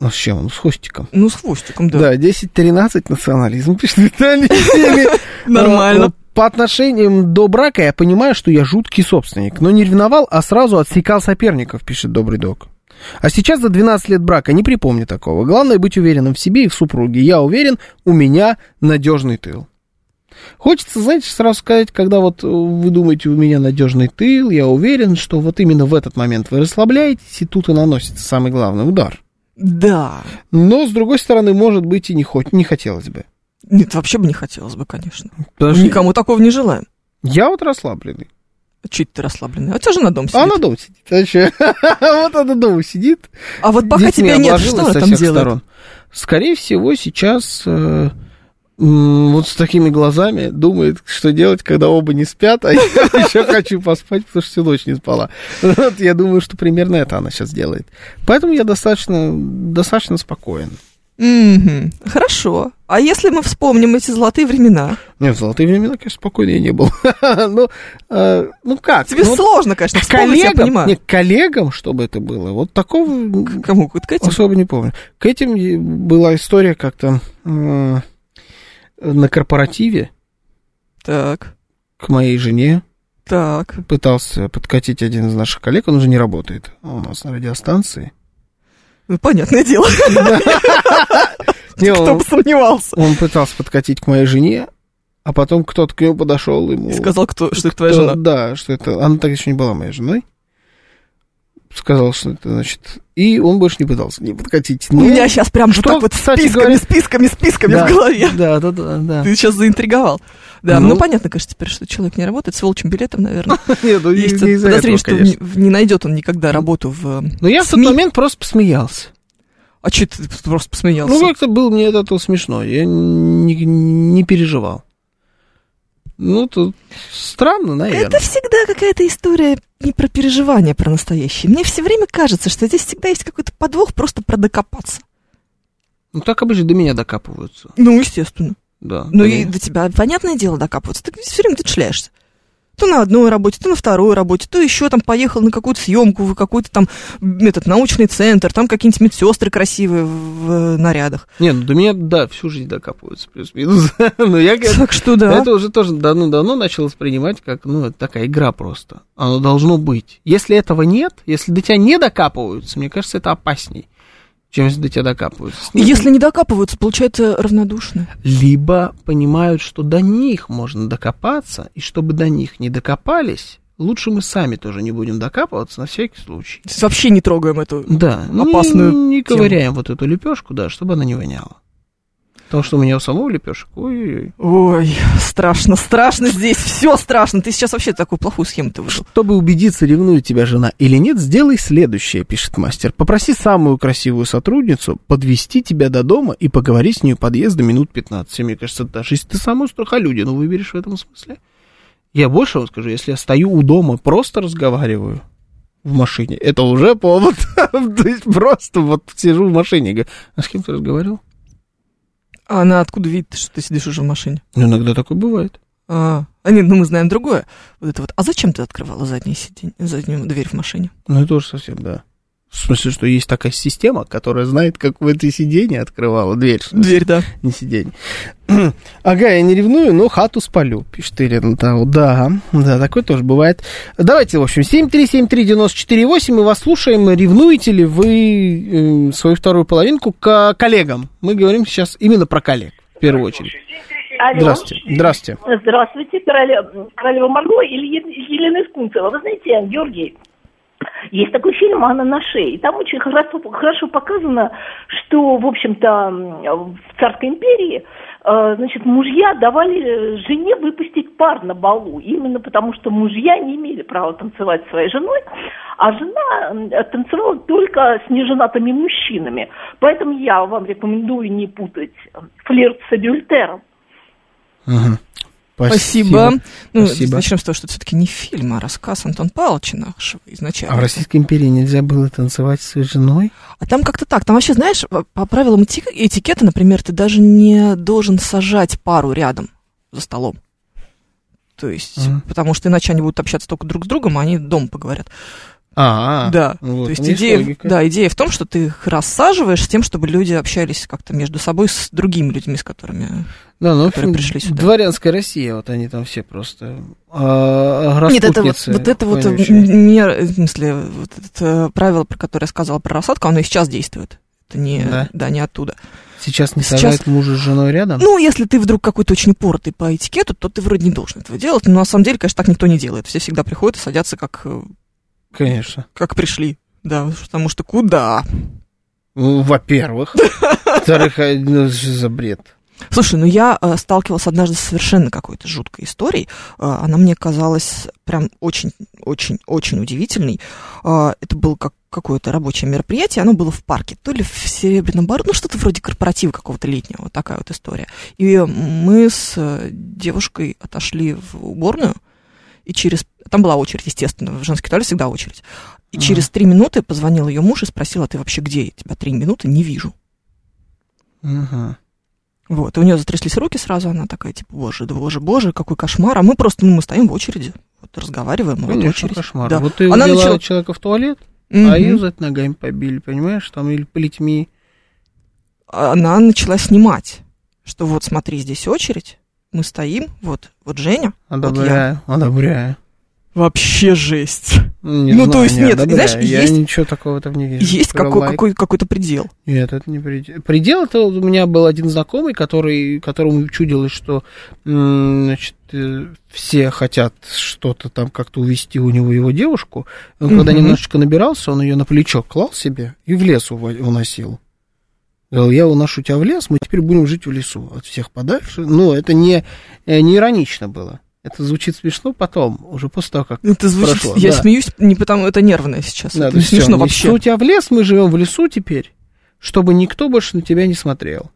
Ну, с чем? Ну, с хвостиком. Ну, с хвостиком, да. Да, 10-13 национализм, [laughs] пишет Виталий. [laughs] Нормально. э, По отношениям до брака я понимаю, что я жуткий собственник, но не ревновал, а сразу отсекал соперников, пишет добрый док. А сейчас за 12 лет брака не припомню такого. Главное быть уверенным в себе и в супруге. Я уверен, у меня надежный тыл. Хочется, знаете, сразу сказать, когда вот э, вы думаете, у меня надежный тыл, я уверен, что вот именно в этот момент вы расслабляетесь, и тут и наносится самый главный удар. Да. Но, с другой стороны, может быть, и не, хоть, не хотелось бы. Нет, вообще бы не хотелось бы, конечно. Что Никому такого не желаем. Я вот расслабленный. Чуть ты расслабленный. А тебя жена дома А сидит. она дома сидит. А чё? [laughs] Вот она дома сидит. А вот пока детьми тебя нет, что она там делает? сторон. Скорее всего, сейчас э, вот с такими глазами думает, что делать, когда оба не спят, а [laughs] я еще хочу поспать, потому что всю ночь не спала. Вот я думаю, что примерно это она сейчас делает. Поэтому я достаточно, достаточно спокоен. Мгм. Хорошо. А если мы вспомним эти золотые времена? Нет, в золотые времена, конечно, спокойно я не был. [laughs] Ну, э, ну как? Тебе Ну, сложно, конечно, вспомнить, я коллегам, понимаю. не, к коллегам, чтобы это было, вот такого К Кому? К этим? особо не помню. К этим была история как-то м, на корпоративе Так, к моей жене так. пытался подкатить один из наших коллег, он уже не работает у нас на радиостанции. Ну, понятное дело. [laughs] Кто бы сомневался. он пытался подкатить к моей жене, а потом кто-то к нему подошел ему. И сказал, кто, что это твоя жена. Да, что это. Она так еще не была моей женой. Сказал, что это значит. И он больше не пытался к ней подкатить. У Но- меня сейчас прям что, так вот кстати списками, говоря- списками, списками да, в голове. Да, да, да, да. Ты сейчас заинтриговал. Да, Ну. ну, понятно, конечно, теперь, что человек не работает с волчьим билетом, наверное. [laughs] Нет, ну, не- Есть не подозрение, что не, не найдет он никогда работу в... э, Но я в тот момент просто посмеялся. А что ты просто посмеялся? Ну, как-то было мне этого смешно. Я не, не переживал. Ну, тут странно, наверное. Это всегда какая-то история не про переживания, про настоящее. Мне все время кажется, что здесь всегда есть какой-то подвох просто про докопаться. Ну, так обычно до меня докапываются. Ну, естественно. Да. Ну, и до тебя, понятное дело, докапываться. Ты все время тут шляешься. То на одной работе, то на второй работе, то еще там поехал на какую-то съемку в какой-то там этот научный центр, там какие-нибудь медсестры красивые в, в э, нарядах. Не, ну до меня, да, всю жизнь докапываются, плюс-минус. [laughs] Но я говорю, Так что да. это уже тоже давно-давно начал воспринимать как, ну, такая игра просто. Оно должно быть. Если этого нет, если до тебя не докапываются, мне кажется, это опасней, чем если до тебя докапываются. И Если не докапываются, получается равнодушно. Либо понимают, что до них можно докопаться, и чтобы до них не докопались, лучше мы сами тоже не будем докапываться на всякий случай. Вообще не трогаем эту. Да, не- Опасную не, тему. ковыряем вот эту лепешку, да, чтобы она не воняла. Потому что у меня у самого лепешек, ой-ой-ой. Ой, страшно, страшно здесь, все страшно. Ты сейчас вообще такую плохую схему ты выдал. Чтобы убедиться, ревнует тебя жена или нет, сделай следующее, пишет мастер. Попроси самую красивую сотрудницу подвести тебя до дома и поговори с ней у подъезда минут 15. Мне кажется, даже если ты самую страхолюдину выберешь в этом смысле. Я больше вам скажу, если я стою у дома, просто разговариваю в машине, это уже повод. [laughs] То есть просто вот сижу в машине и говорю, а с кем ты разговаривал? А она откуда видит, что ты сидишь уже в машине? Ну, иногда такое бывает. А, а нет, ну мы знаем другое. Вот это вот. А зачем ты открывала заднее сиденье, заднюю дверь в машине? Ну, это тоже совсем, да. В смысле, что есть такая система, которая знает, как в этой сиденье открывала дверь. Дверь, да. Не сиденье. [clears throat] ага, я не ревную, но хату спалю, пишет Ирина. Да, вот, да, да, такое тоже бывает. Давайте, в общем, 7373948, мы вас слушаем. Ревнуете ли вы э, свою вторую половинку к коллегам? Мы говорим сейчас именно про коллег, в первую очередь. Алло. Здравствуйте. Здравствуйте. Здравствуйте, королева, королева Марго или Елена Искунцева. Вы знаете, Георгий, Есть такой фильм «Анна на шее». И там очень хорошо, хорошо показано, что, в общем-то, в Царской империи э, значит, мужья давали жене выпустить пар на балу, именно потому что мужья не имели права танцевать с своей женой, а жена танцевала только с неженатыми мужчинами. Поэтому я вам рекомендую не путать флирт с адюльтером. Ага. Спасибо. Ну, Спасибо. начнем с того, что это все-таки не фильм, а рассказ Антон Павловича нашего изначально. А в Российской империи нельзя было танцевать с женой? А там как-то так. Там вообще, знаешь, по правилам эти- этикета, например, ты даже не должен сажать пару рядом за столом. То есть, Мгм. потому что иначе они будут общаться только друг с другом, а они дома поговорят. А, да. вот То есть есть идея, логика. да, идея в том, что ты их рассаживаешь с тем, чтобы люди общались как-то между собой с другими людьми, с которыми. Да, ну, в общем, пришли сюда. дворянская Россия, вот они там все просто а, Нет, это вот, вот это вот мер, в смысле, вот это правило, про которое я сказала про рассадку, оно и сейчас действует. Это не, Да? да, не оттуда. Сейчас не Сейчас- сажают мужа с женой рядом? Ну, если ты вдруг какой-то очень упоротый по этикету, то ты вроде не должен этого делать. Но на самом деле, конечно, так никто не делает. Все всегда приходят и садятся, как, э, Конечно. как пришли. Да, потому что куда? Ну, во-первых. [laughs] Во-вторых, а, ну, что за бред? Слушай, ну я э, сталкивалась однажды с совершенно какой-то жуткой историей. Э, она мне казалась прям очень-очень-очень удивительной. Э, это было как какое-то рабочее мероприятие, оно было в парке, то ли в Серебряном Бару, ну что-то вроде корпоратива какого-то летнего, вот такая вот история. И мы с э, девушкой отошли в уборную, и через... Там была очередь, естественно, в женский туалет всегда очередь. И Ага. через три минуты позвонил ее муж и спросил, а ты вообще где? Я тебя три минуты не вижу. Ага. Вот, и у нее затряслись руки сразу, она такая, типа, боже, да боже, боже, какой кошмар. А мы просто, ну, мы стоим в очереди, вот разговариваем, вот Конечно, очередь. кошмар. Да. Вот ты Она начала- человека в туалет, Мгм. а ее за это ногами побили, понимаешь? Там или плетьми. Она начала снимать, что вот смотри, здесь очередь, мы стоим, вот, вот Женя, вот я. Одобряю, одобряю. Вообще жесть. Не Ну, то знаю, есть не нет, одобряю. знаешь, я есть- ничего такого там не вижу. Есть какой, лайк. какой, какой-то предел. Нет, это не предел. Предел это у меня был один знакомый, который, которому чудилось, что значит, э, все хотят что-то там как-то увести у него его девушку. Он когда Мгм. немножечко набирался, он ее на плечо клал себе и в лес уносил. Говорил, я уношу тебя в лес, мы теперь будем жить в лесу от всех подальше. Но это не, э, не иронично было. Это звучит смешно потом, уже после того, как Это звучит, Прошло, я да. смеюсь, не потому, это нервное сейчас. Да, это то не смешно значит, вообще. что у тебя в лес, мы живем в лесу теперь, чтобы никто больше на тебя не смотрел.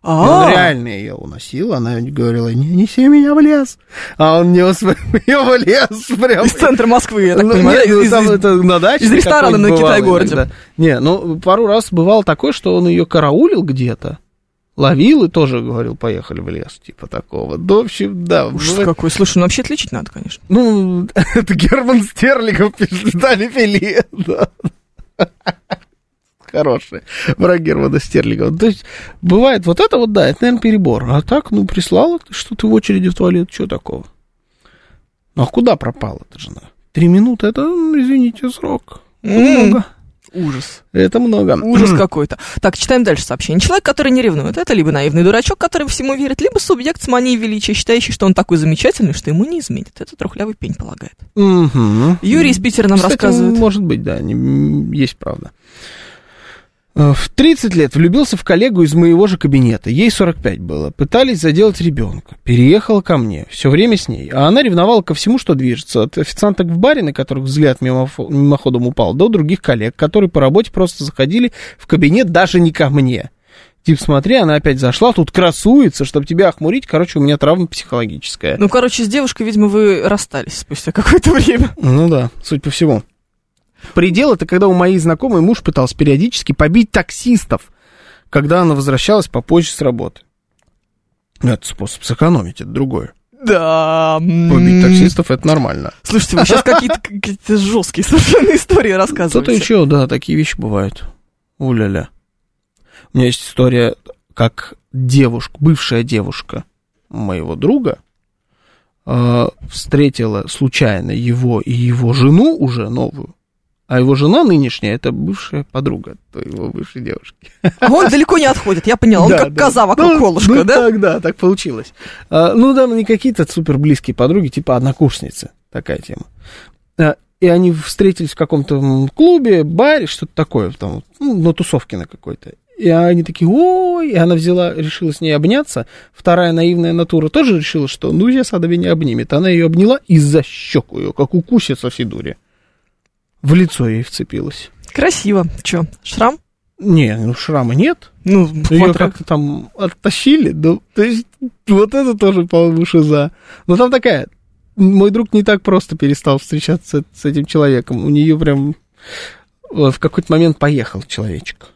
И А, он реально ее уносил, она говорила, не неси меня в лес. А он нес ее [laughs] в лес прям. из центра Москвы, я так Ну, понимаю. нет, ну, из- там это на даче из ресторана на Китай-городе. Не, ну, пару раз бывало такое, что он ее караулил где-то, ловил и тоже говорил, поехали в лес, типа такого. Ну, в общем, да. Ужас бывает- какой. Слушай, ну вообще отличить надо, конечно. Ну, [laughs] это Герман Стерлигов пишет, [laughs] Дали Фили. Да. [laughs] Хороший. Враг Германа Стерлигова. То есть, бывает вот это вот, да, это, наверное, перебор. А так, ну, прислала ты, что ты в очереди в туалет, что такого? Ну, а куда пропала эта жена? Три минуты, это, извините, срок. Это много. Ужас. Это много. Ужас [clears throat] какой-то. Так, читаем дальше сообщение. Человек, который не ревнует, это либо наивный дурачок, который всему верит, либо субъект с манией величия, считающий, что он такой замечательный, что ему не изменит. Это трухлявый пень полагает. Мгм. Юрий из Питера нам Кстати, рассказывает. может быть, да, не- есть правда. Э, В 30 лет влюбился в коллегу из моего же кабинета. Ей 45 было. Пытались заделать ребенка. Переехала ко мне. Все время с ней. А она ревновала ко всему, что движется. От официанток в баре, на которых взгляд мимоходом упал, до других коллег, которые по работе просто заходили в кабинет даже не ко мне. Типа, смотри, она опять зашла, тут красуется, чтобы тебя охмурить. Короче, у меня травма психологическая. Ну, короче, с девушкой, видимо, вы расстались спустя какое-то [laughs] время. Ну да, суть по всему. Предел это когда у моей знакомой муж пытался периодически побить таксистов, когда она возвращалась попозже с работы. Ну, Это способ сэкономить, это другое. Да. Побить таксистов это нормально. Слушайте, вы сейчас какие-то, какие-то жесткие совершенно истории Что-то рассказываете. еще, да, такие вещи бывают. Уля-ля. У меня есть история, как девушка, бывшая девушка моего друга э, встретила случайно его и его жену уже новую, а его жена нынешняя это бывшая подруга его бывшей девушки. А он далеко не отходит, я поняла. Он Да, как да. коза вокруг Ну, колышка, ну, да? Так, да, так получилось. А, ну, да, не какие-то супер близкие подруги, типа однокурсницы. Такая тема. А, и они встретились в каком-то клубе, баре, что-то такое, там, ну, на тусовке на какой-то. И они такие, ой, и она взяла, решила с ней обняться. Вторая наивная натура тоже решила, что ну сейчас она меня обнимет. Она ее обняла и за щеку ее, как укусится в Сидуре. В лицо ей вцепилась. Красиво. Че, шрам? Не, ну шрама нет. Ну, Ее вот как-то там оттащили. Ну, то есть, вот это тоже, по-моему, шиза. Но там такая, мой друг не так просто перестал встречаться с этим человеком. У нее прям э, в какой-то момент поехал человечек.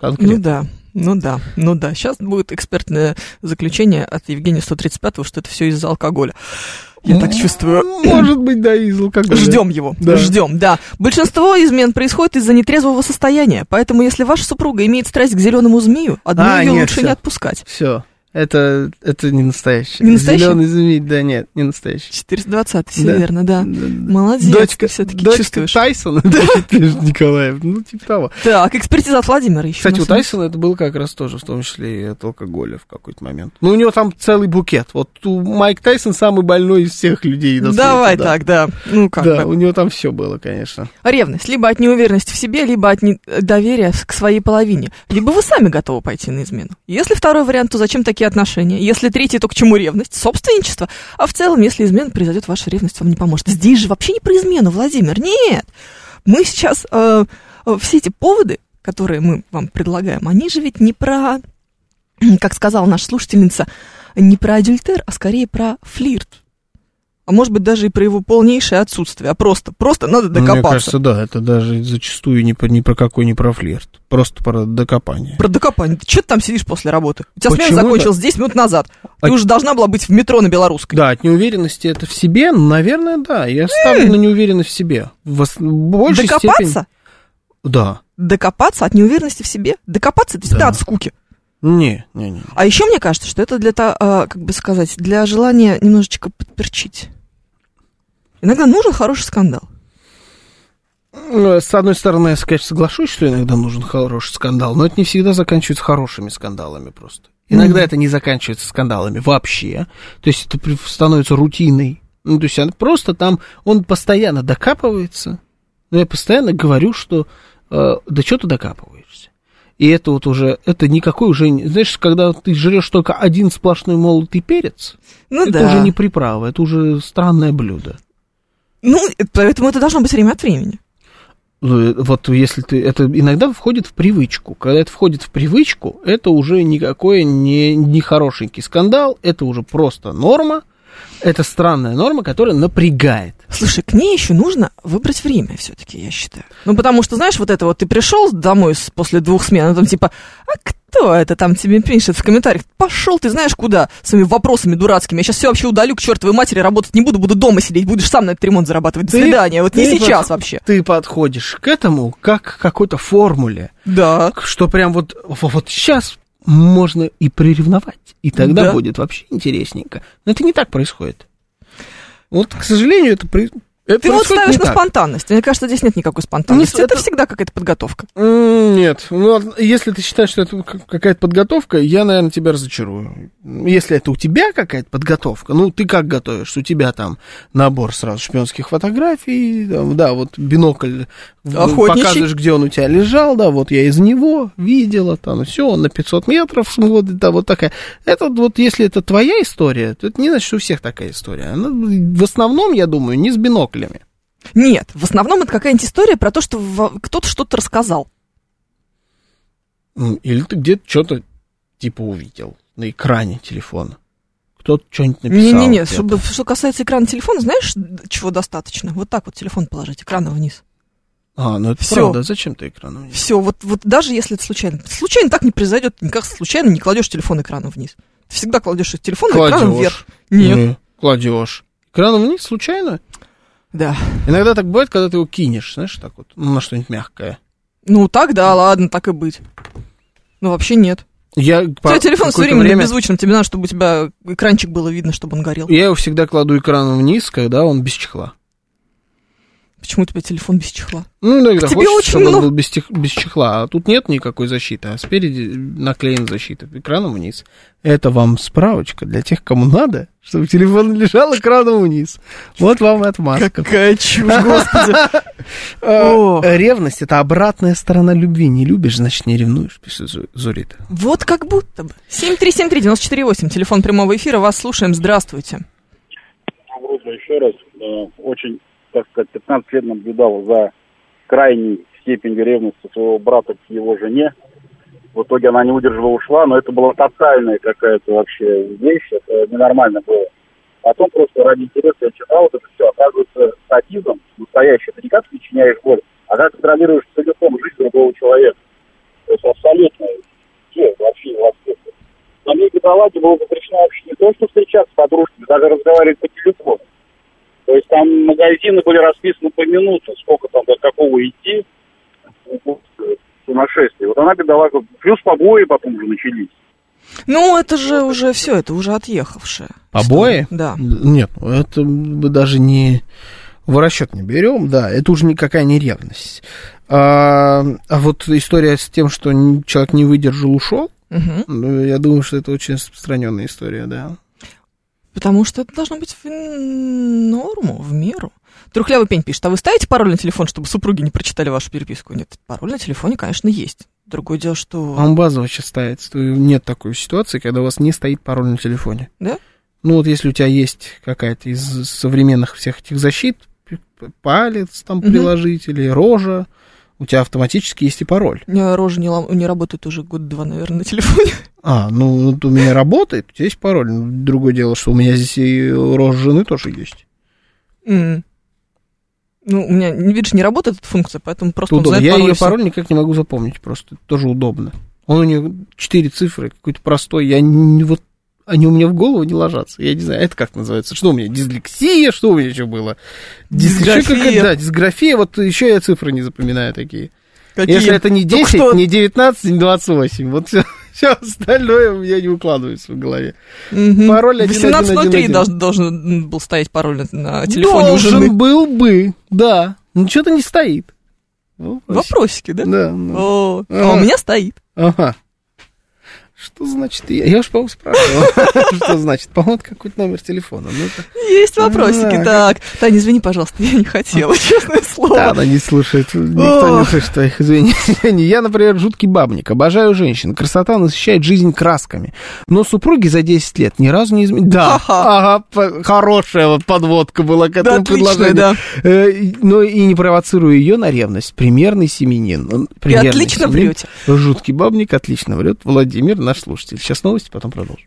Ну Конкретно. да, ну да, ну да. Сейчас будет экспертное заключение от Евгения 135-го, что это все из-за алкоголя. Я так чувствую. Может быть, да, из алкоголя. Ждем его, Да. ждем, да. Большинство измен происходит из-за нетрезвого состояния, поэтому если ваша супруга имеет страсть к зеленому змею, одну А, ее нет, лучше всё. не отпускать. Все. Это, это не настоящий. Не настоящий? Зеленый змей, да, нет, не настоящий. 420, все Да. верно, да. Да, да. Молодец, Дочка, все-таки дочка чувствуешь. Тайсона, [laughs] Дмитрий Николаев, ну, типа того. Так, экспертиза от Владимира еще. Кстати, у Тайсона это было как раз тоже, в том числе и от алкоголя в какой-то момент. Ну, у него там целый букет. Вот у Майк Тайсон самый больной из всех людей на свете, Давай да. так, да. Ну как да, бы. у него там все было, конечно. Ревность. Либо от неуверенности в себе, либо от недоверия к своей половине. Либо вы сами готовы пойти на измену. Если второй вариант, то зачем такие отношения? Если третий, то к чему ревность? Собственничество. А в целом, если измена произойдет, ваша ревность вам не поможет. Здесь же вообще не про измену, Владимир. Нет. Мы сейчас... э, э, все эти поводы, которые мы вам предлагаем, они же ведь не про, как сказала наша слушательница, не про адюльтер, а скорее про флирт. А может быть, даже и про его полнейшее отсутствие. А просто, просто надо Ну, докопаться. Мне кажется, да, это даже зачастую не про, ни про какой, не про флирт. Просто про докопание. Про докопание. Ты что ты там сидишь после работы? У тебя смена закончилась 10 минут назад. Ты А- уже должна была быть в метро на Белорусской. Да, от неуверенности это в себе, наверное, да. Я ставлю на неуверенность в себе. В большей Докопаться? степени... Да. Докопаться от неуверенности в себе? Докопаться это всегда Да. от скуки. Не, не, не. А еще мне кажется, что это для, та- а, как бы сказать, для желания немножечко подперчить. Иногда нужен хороший скандал. Ну, С одной стороны, я, конечно, соглашусь, что иногда нужен хороший скандал, но это не всегда заканчивается хорошими скандалами просто. Иногда это не заканчивается скандалами вообще. То есть это становится рутиной. Ну, то есть он просто там, он постоянно докапывается. Но я постоянно говорю, что э, да что ты докапываешься? И это вот уже, это никакой уже, знаешь, когда ты жрешь только один сплошной молотый перец, Ну это да. уже не приправа, это уже странное блюдо. Ну, э, поэтому это должно быть время от времени. Ну, вот если ты... Это иногда входит в привычку. Когда это входит в привычку, это уже никакой не, не хорошенький скандал, это уже просто норма. Это странная норма, которая напрягает. Слушай, к ней еще нужно выбрать время все-таки, я считаю. Ну, потому что, знаешь, вот это вот ты пришел домой после двух смен, а там типа, а кто это там тебе пишет в комментариях? Пошел ты знаешь куда своими вопросами дурацкими. Я сейчас все вообще удалю к чертовой матери, работать не буду, буду дома сидеть, будешь сам на этот ремонт зарабатывать. До Ты- свидания. Вот не сейчас под- вообще. Ты подходишь к этому как к какой-то формуле, Да. что прям вот, во- вот сейчас можно и приревновать, и тогда Да. будет вообще интересненько. Но это не так происходит. Вот, к сожалению, это, при- это Ты вот ставишь на так. спонтанность. Мне кажется, здесь нет никакой спонтанности. Ну, это, это- всегда какая-то подготовка. Нет, ну, если ты считаешь, что это какая-то подготовка, я, наверное, тебя разочарую. Если это у тебя какая-то подготовка, ну, ты как готовишь? У тебя там набор сразу шпионских фотографий, там, да, вот бинокль, Охотничий. показываешь, где он у тебя лежал, да, вот я из него видела, там, все, он на 500 метров [laughs] смотрит, да, вот такая. Это вот, если это твоя история, то это не значит, что у всех такая история. Она, в основном, я думаю, не с биноклями. Нет, в основном это какая-нибудь история про то, что кто-то что-то рассказал. Или ты где-то что-то типа увидел на экране телефона. Кто-то что-нибудь написал. Не-не-не, чтобы, что касается экрана телефона, знаешь, чего достаточно? Вот так вот телефон положить, экраном вниз. А, ну это Всё. правда. Зачем ты экраном? вниз? Все, вот, вот даже если это случайно. Случайно так не произойдет, никак случайно не кладешь телефон экраном вниз. Ты всегда кладешь телефон экраном вверх. Нет. Не, Кладешь. Экраном вниз случайно? Да. Иногда так бывает, когда ты его кинешь, знаешь, так вот, ну, на что-нибудь мягкое. Ну так, да, ладно, так и быть. Ну вообще нет. Я У тебя телефон все время, время... на беззвучном, тебе надо, чтобы у тебя экранчик было видно, чтобы он горел. Я его всегда кладу экраном вниз, когда он без чехла. Почему у тебя телефон без чехла? Ну, иногда К тебе хочется, очень чтобы он много- был без, тех- без чехла, а тут нет никакой защиты, а спереди наклеена защита экраном вниз. Это вам справочка для тех, кому надо, чтобы телефон лежал экраном вниз. Вот вам и отмазка. Какая чушь, господи. [laughs] О. Ревность — это обратная сторона любви. Не любишь, значит, не ревнуешь, пишет Зу- Зурита. Вот как будто бы. 7373948, телефон прямого эфира, вас слушаем, здравствуйте. Грубо еще раз, э, очень, так сказать, 15 лет наблюдал за крайней степенью ревности своего брата к его жене. В итоге она не выдержала, ушла, но это была тотальная какая-то вообще вещь, это ненормально было. Потом просто ради интереса я читал вот это все. Оказывается, садизм настоящий, это не как причиняешь боль, а как контролируешь целиком жизнь другого человека. То есть абсолютно все вообще его аспекты. На мне бедолаге было запрещено вообще не то, что встречаться с подружками, даже разговаривать по телефону. То есть там магазины были расписаны по минуту, сколько там до какого идти. Сумасшествие. Вот она бедолага, плюс побои потом уже начались. Ну, это же уже все, это уже отъехавшее. Побои? Да. Нет, это мы даже не в расчет не берем, да, это уже никакая не ревность. А, а вот история с тем, что человек не выдержал, ушел, Мгм. ну, я думаю, что это очень распространенная история, да. Потому что это должно быть в норму, в меру. Трухлявый пень пишет, а вы ставите пароль на телефон, чтобы супруги не прочитали вашу переписку? Нет, пароль на телефоне, конечно, есть. Другое дело, что... А он базово сейчас ставится. то Нет такой ситуации, когда у вас не стоит пароль на телефоне. Да? Ну, вот если у тебя есть какая-то из современных всех этих защит, палец там Мгм. приложить или рожа, у тебя автоматически есть и пароль. У меня рожа не, не работает уже год-два, наверное, на телефоне. [laughs] А, ну, вот у меня работает, у тебя есть пароль. Ну, Другое дело, что у меня здесь и рожа жены тоже есть. М. Ну, у меня, видишь, не работает эта функция, поэтому просто он Удобно. знает Я ее и всё. пароль никак не могу запомнить, просто тоже удобно. Он у нее четыре цифры, какой-то простой. Я не вот они у меня в голову не ложатся. Я не знаю, это как называется? Что у меня? Дислексия? Что у меня еще было? Дис- еще Дисграфия. какая-то- да, дисграфия. Вот еще я цифры не запоминаю такие. Какие? Если это не Только 10, что- не 19, не 28. Вот все, [laughs] остальное у меня не укладывается в голове. Мгм. Пароль 1803 1111. должен, должен был стоять пароль на, на телефоне у Должен жены. был бы, да. Но что-то не стоит. Ну, Вопросики, да? Да, да. О, а Ага. у меня стоит. Ага. Что значит? Я, я уж, по-моему, спрашивал. [laughs] Что значит? По-моему, это какой-то номер телефона. Ну, Есть вопросики. А, Так, Таня, извини, пожалуйста, я не хотела, честное Да, слово. она не слушает. Никто не слышит твоих извинений. Я, например, жуткий бабник. Обожаю женщин. Красота насыщает жизнь красками. Но супруги за 10 лет ни разу не изменились. Да, ага, хорошая вот подводка была к Да, этому предложению. да. Э, Но и не провоцирую ее на ревность. Примерный семенин. Отлично врете. Жуткий бабник, отлично врет. Владимир, наш слушатель. Сейчас новости, потом продолжим.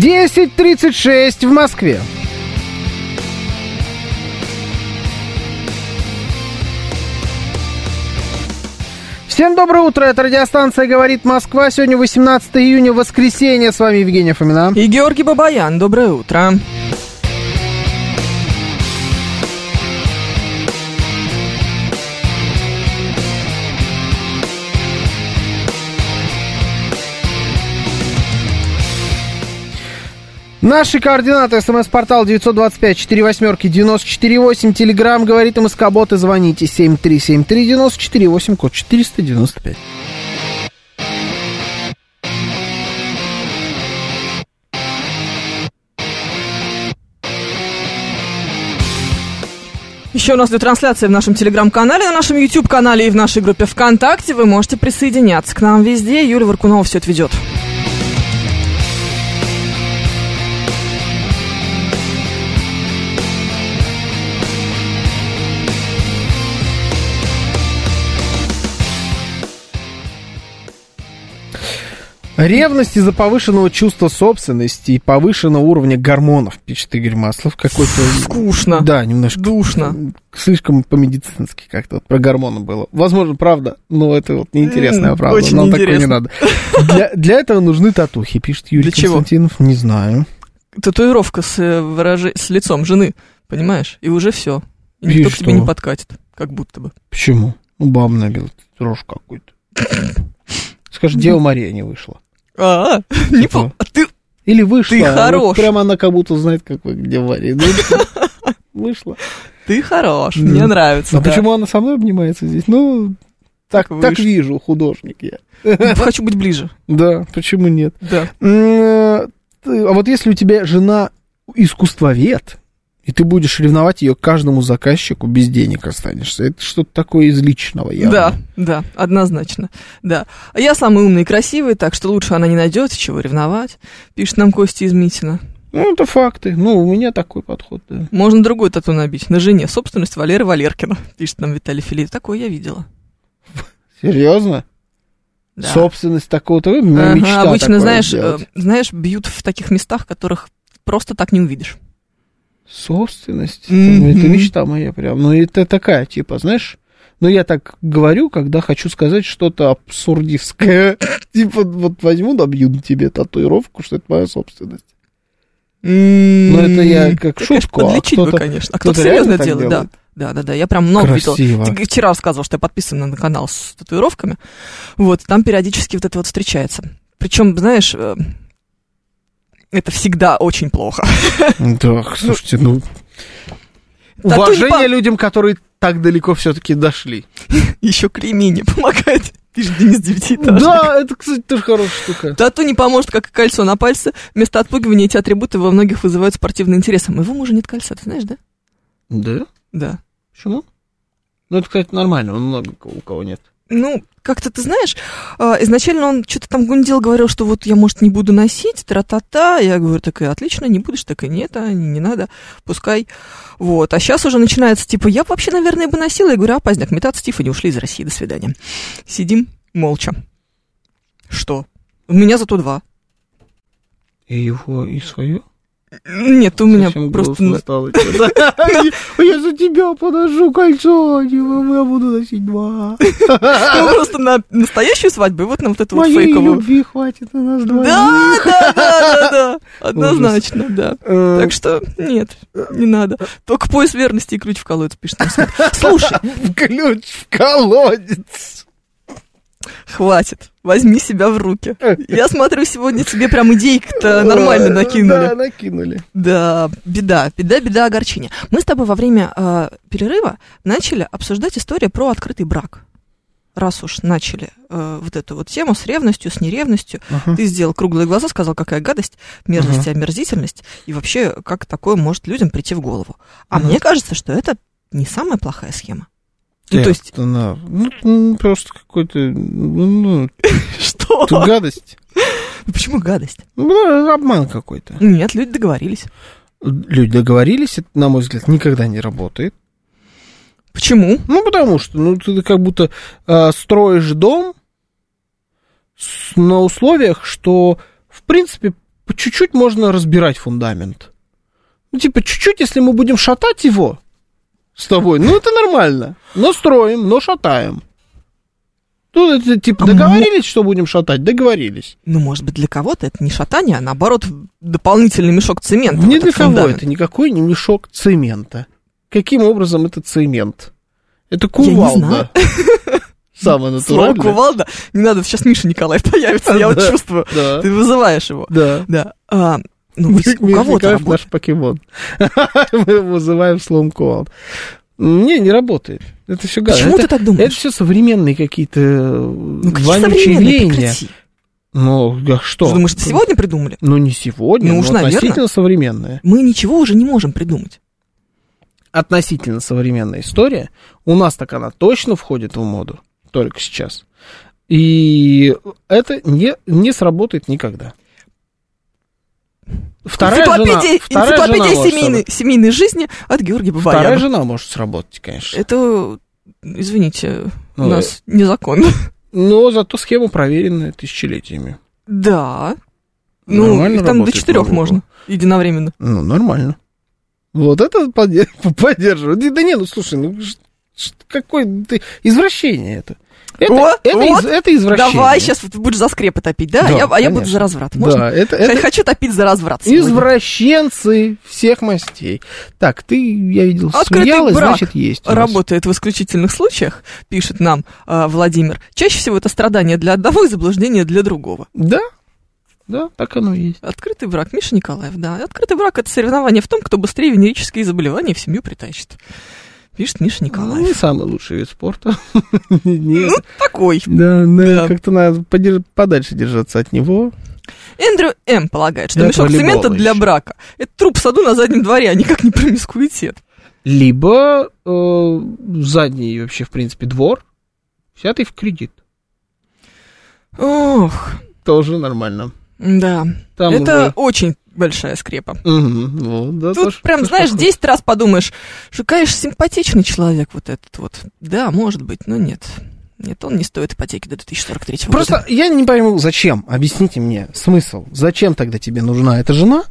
Десять тридцать шесть в Москве. Всем доброе утро, это радиостанция «Говорит Москва». Сегодня 18 июня, воскресенье. С вами Евгения Фомина. И Георгий Бабаян, доброе утро. Наши координаты. СМС-портал 925-48-94-8. Телеграмм «Говорит МСК-бот» и звоните 7373-94-8, код 495. Еще у нас идет трансляция в нашем телеграм-канале, на нашем YouTube-канале и в нашей группе ВКонтакте. Вы можете присоединяться к нам везде. Юлия Варкунова все это ведет. Ревность из-за повышенного чувства собственности и повышенного уровня гормонов, пишет Игорь Маслов. Какой-то... Скучно. Да, немножко. Душно. Слишком по-медицински как-то вот про гормоны было. Возможно, правда, но это вот неинтересная правда. очень Нам такое не надо. Для, для этого нужны татухи, пишет Юрий Для чего? Константинов. Не знаю. Татуировка с, э, выраже- с лицом жены, понимаешь? И уже все. И И никто к тебе что? не подкатит, как будто бы. Почему? Ну, баба набила рожь какую-то. Скажи, Дева [laughs] Мария не вышла. А, не Типа, по... а ты Или вышла. Ты а вот хорош. прямо она как будто знает, как вы где Мария. Ну, [laughs] Вышла. Ты хорош, Да. мне нравится. А почему она со мной обнимается здесь? Ну, так, Так вижу, художник я. [laughs] Хочу быть ближе. Да, почему нет? Да. Ты- А вот если у тебя жена искусствовед, и ты будешь ревновать ее каждому заказчику, без денег останешься, это что-то такое из личного явно. Да, да, однозначно. Да. А я самый умный и красивый, так что лучше она не найдет, чего ревновать, пишет нам Костя из Митина. Ну, это факты. Ну, у меня такой подход, да. Можно другой тату набить. На жене. Собственность Валеры Валеркина, [laughs] пишет нам Виталий Филипп. Такое я видела. [laughs] Серьезно? Да. Собственность такого-то, у Ага, мечта обычно, знаешь, сделать. э, знаешь, бьют в таких местах, которых просто так не увидишь. Собственность? Мгм. Это, это мечта моя прям. Ну, это такая, типа, знаешь... Ну, я так говорю, когда хочу сказать что-то абсурдистское. [coughs] Типа, вот возьму, добью на тебе татуировку, что это моя собственность. Ну, это я как шутку, а бы, кто-то- конечно. А кто-то кто-то реально серьезно делает, да. Да, да, да. Я прям много Красиво. видела. Ты вчера рассказывал, что я подписана на канал с татуировками. Вот, там периодически вот это вот встречается. Причем, знаешь, э, это всегда очень плохо. [laughs] Да, слушайте, ну... Уважение людям, которые так далеко все-таки дошли. [laughs] Еще кремень не помогает. Пишет Денис Девятиэтажник. Да, это, кстати, тоже хорошая штука. Тату не поможет, как и кольцо на пальце. Вместо отпугивания эти атрибуты во многих вызывают спортивный интерес. А моего мужа нет кольца, ты знаешь, да? Да? Да. Почему? Ну, это, кстати, нормально, много у кого нет. Ну, как-то ты знаешь, а, изначально он что-то там гундел, говорил, что вот я, может, не буду носить, тра-та-та. Я говорю, так и отлично, не будешь, так и нет, а, не, не надо, пускай. Вот. А сейчас уже начинается, типа, я вообще, наверное, бы носила. Я говорю, а, поздняк, метаться, Тиффани ушли из России, до свидания. Сидим молча. Что? У меня зато два. И его, и свое? Нет, у меня Совсем просто... стало. [laughs] Я за тебя подожду кольцо, я буду носить два. Ну, просто на настоящую свадьбу, и вот на вот эту вот Моей фейковую. любви хватит на нас двоих. Да, да, да, да, однозначно, да. Э, Так что нет, не надо. Только пояс верности и ключ в колодец пишет. [laughs] Слушай, ключ в колодец. Хватит, возьми себя в руки. Я смотрю, сегодня тебе прям идейки-то нормально Да, накинули. накинули. Да, беда, беда, беда, огорчение. Мы с тобой во время э, перерыва начали обсуждать историю про открытый брак. Раз уж начали э, вот эту вот тему с ревностью, с неревностью, Ага. ты сделал круглые глаза, сказал, какая гадость, мерзость и омерзительность, и вообще, как такое может людям прийти в голову. А Ага. мне кажется, что это не самая плохая схема. Ну, то есть, Это на- ну, ну, просто какой-то, ну, ну, [laughs] что? это гадость. Ну, Почему гадость? Ну, обман какой-то. Нет, люди договорились. Люди договорились, это, на мой взгляд, никогда не работает. Почему? Ну, потому что, ну, ты как будто э, строишь дом с- на условиях, что, в принципе, по чуть-чуть можно разбирать фундамент. Ну, типа, чуть-чуть, если мы будем шатать его с тобой, ну, это нормально. Но строим, но шатаем. Тут это, типа, А договорились, что будем шатать? Договорились. Ну, может быть, для кого-то это не шатание, а наоборот, дополнительный мешок цемента. этот для кого фундамент. это никакой не мешок цемента. Каким образом это цемент? Это не кувалда. [laughs] Самое Слово натуральное. кувалда. Не надо, сейчас Миша Николаев [laughs] появится, я вот чувствую. Ты вызываешь его. Да. Да. Ну, у кого-то наш покемон. [laughs] Мы его вызываем словом кувалд. Не, не работает. Это все гадость. Почему это, ты так это думаешь? все современные какие-то Ну, какие вонючие веяния. Ну, а что? Ты думаешь, это сегодня придумали? Ну, не сегодня, Ну, но уж, наверно. относительно современная. Мы ничего уже не можем придумать. Относительно современная история. У нас так она точно входит в моду. Только сейчас. И это не, не сработает никогда. Вторая жена, энциклопедия вторая энциклопедия жена семейной, семейной жизни от Георгия Вторая Бабаяна. жена может сработать, конечно. Это, извините, у Ну, нас незаконно. Но зато схема проверенная тысячелетиями. Да. Ну, Нормально их там до четырех можно единовременно. Ну, нормально. Вот это подде- [laughs] поддерживаю. Да не, ну слушай, ну какой ты извращение это. Это, О, это, вот. из- это извращение. Давай, сейчас ты будешь за скрепы топить, да? Да, я, а я буду за разврат. Можно? Да, это, это хочу топить за разврат. сегодня. извращенцы всех мастей. Так, ты, я видел, Открытый смеялась, брак значит, есть. Работает в исключительных случаях, пишет нам а, Владимир. Чаще всего это страдание для одного и заблуждение для другого. Да, да, так оно и есть. Открытый брак, Миша Николаев, да. Открытый брак это соревнование в том, кто быстрее венерические заболевания в семью притащит. Пишет Миша Ну, Николаев. не самый лучший вид спорта. [laughs] Ну, такой. Да, да, Да. как-то надо подальше держаться от него. Эндрю М. полагает, что мешок цемента для брака это труп в саду на заднем дворе, а никак не промискуитет. Либо э, задний вообще, в принципе, двор, взятый в кредит. Ох, Тоже нормально. да. Там это уже- очень большая скрепа. Мгм, вот, да, Тут тоже- прям, тоже знаешь, такое. 10 раз подумаешь, что, конечно, симпатичный человек вот этот вот. Да, может быть, но нет. Нет, он не стоит ипотеки до 2043 Просто года. я не пойму, зачем? Объясните мне смысл. Зачем тогда тебе нужна эта жена,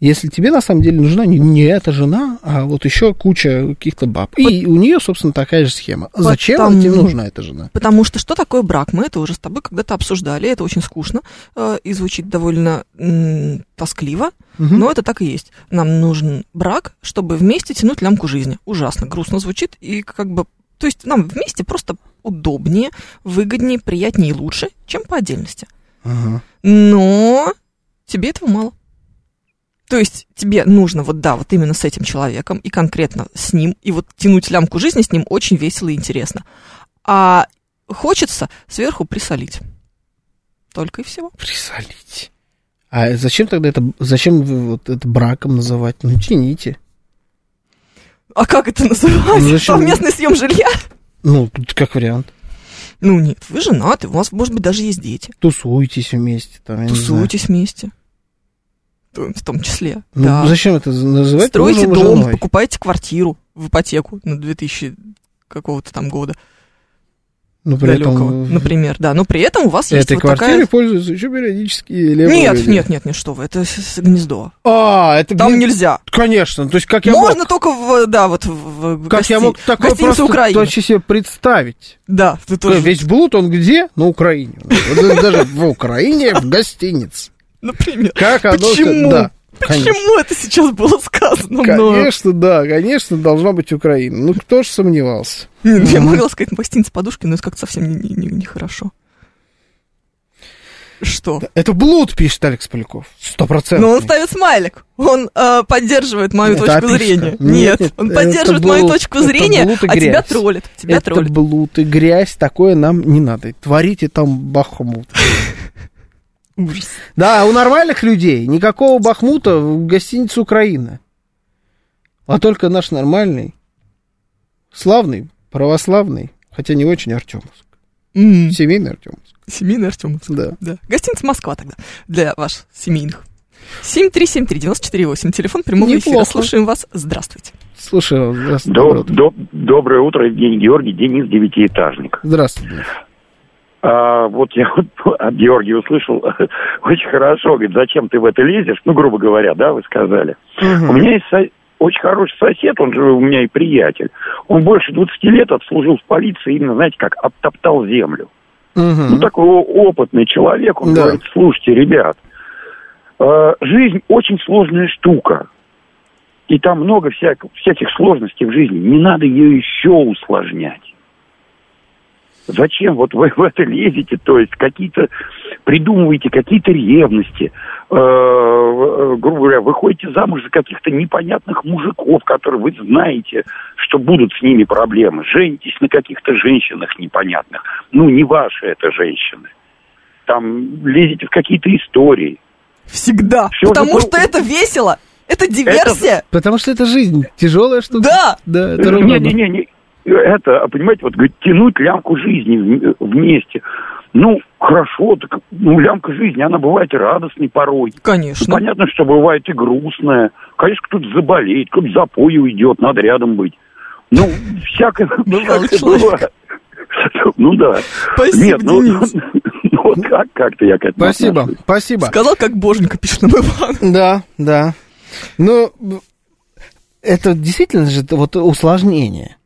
если тебе на самом деле нужна не, не эта жена, а вот еще куча каких-то баб. И у нее, собственно, такая же схема. Зачем Потому- тебе нужна эта жена? Потому что что такое брак? Мы это уже с тобой когда-то обсуждали, это очень скучно э, и звучит довольно м, тоскливо, Мгм. но это так и есть. Нам нужен брак, чтобы вместе тянуть лямку жизни. Ужасно грустно звучит и как бы... То есть нам вместе просто удобнее, выгоднее, приятнее и лучше, чем по отдельности. Ага. Но тебе этого мало. То есть тебе нужно вот да, вот именно с этим человеком и конкретно с ним, и вот тянуть лямку жизни с ним очень весело и интересно. А хочется сверху присолить. Только и всего. Присолить. А зачем тогда это, зачем вот это браком называть? Ну, тяните. А как это называть? Ну, зачем? Совместный съем жилья? Ну, тут как вариант. Ну нет, вы женаты, у вас, может быть, даже есть дети. Тусуйтесь вместе. Там. Тусуйтесь вместе. В том числе. Ну, да. зачем это называть? Строите мужем дом, женой? покупаете квартиру в ипотеку на 2000 какого-то там года. Ну, при далекого, этом например, да. Но при этом у вас есть этой вот квартире такая... пользуются еще периодически левые Нет, люди. нет, нет, нет, что вы, это гнездо. А, это Там блин, нельзя. Конечно, то есть как я Можно мог, только в, да, вот в, в как я гости- мог такое просто Украины. точно себе представить. Да, ты тоже. Весь блуд он где? На Украине. Даже в Украине, в гостинице. Например. Как оно... Почему? Да, конечно. Почему это сейчас было сказано мною? Конечно, да, конечно, должна быть Украина. Ну, кто ж сомневался? Я могла сказать, гостиница подушки, но это как-то совсем нехорошо. Не, не, нехорошо. Что? Это блуд, пишет Алекс Поляков. Сто процентов. Но он ставит смайлик. Он э, поддерживает мою Это точку опишка. зрения. Нет, Нет, он поддерживает мою блуд. точку Это зрения, блуд а тебя троллит. Тебя Это троллит. блуд и грязь, такое нам не надо. Творите там бахмут. Ужас. Да, у нормальных людей никакого бахмута в гостинице Украина. А только наш нормальный, славный, православный, хотя не очень Артемовск. М, Семейный Артемовск. Семейный Артемовск. Да. Да. Гостиница Москва тогда для ваших семейных. 7373948, телефон прямого эфира. Неплохо. Слушаем вас. Здравствуйте. Здравствуй. Доб- доброе утро. доб- доброе утро, Евгений Георгий, Денис Девятиэтажник. Здравствуй. А, вот я вот от Георгия услышал [laughs] очень хорошо, говорит, зачем ты в это лезешь? Ну, грубо говоря, да, вы сказали. У меня есть со- очень хороший сосед, он же у меня и приятель. Он больше 20 лет отслужил в полиции, именно, знаете, как обтоптал землю. Мгм. Ну, такой опытный человек, он Да. говорит, слушайте, ребят, э, жизнь очень сложная штука. И там много всяк- всяких сложностей в жизни. Не надо ее еще усложнять. Зачем вот вы [laughs] в это лезете, то есть какие-то придумываете какие-то ревности, э, э, грубо говоря, выходите замуж за каких-то непонятных мужиков, которые вы знаете, что будут с ними проблемы, женитесь на каких-то женщинах непонятных, ну не ваши это женщины, там лезете в какие-то истории. Всегда. Всё Потому же что это весело. Это диверсия. Потому что это жизнь, тяжелая штука. Да. Да, это ровно. Не-не-не, это, понимаете, вот говорит, тянуть лямку жизни вместе. Ну, хорошо, так, ну, лямка жизни, она бывает и радостной порой. Ну, Конечно. понятно, что бывает и грустная. Конечно, кто-то заболеет, кто-то запой уйдет, надо рядом быть. Ну, всякое, [laughs] всякое бывает. Ну да. Спасибо, Нет, ну, Денис. [laughs] Вот так как-то я к этому Спасибо, отношусь. спасибо. Сказал, как боженька, пишет нам Иван. [laughs] Да, да. Ну, это действительно же вот усложнение.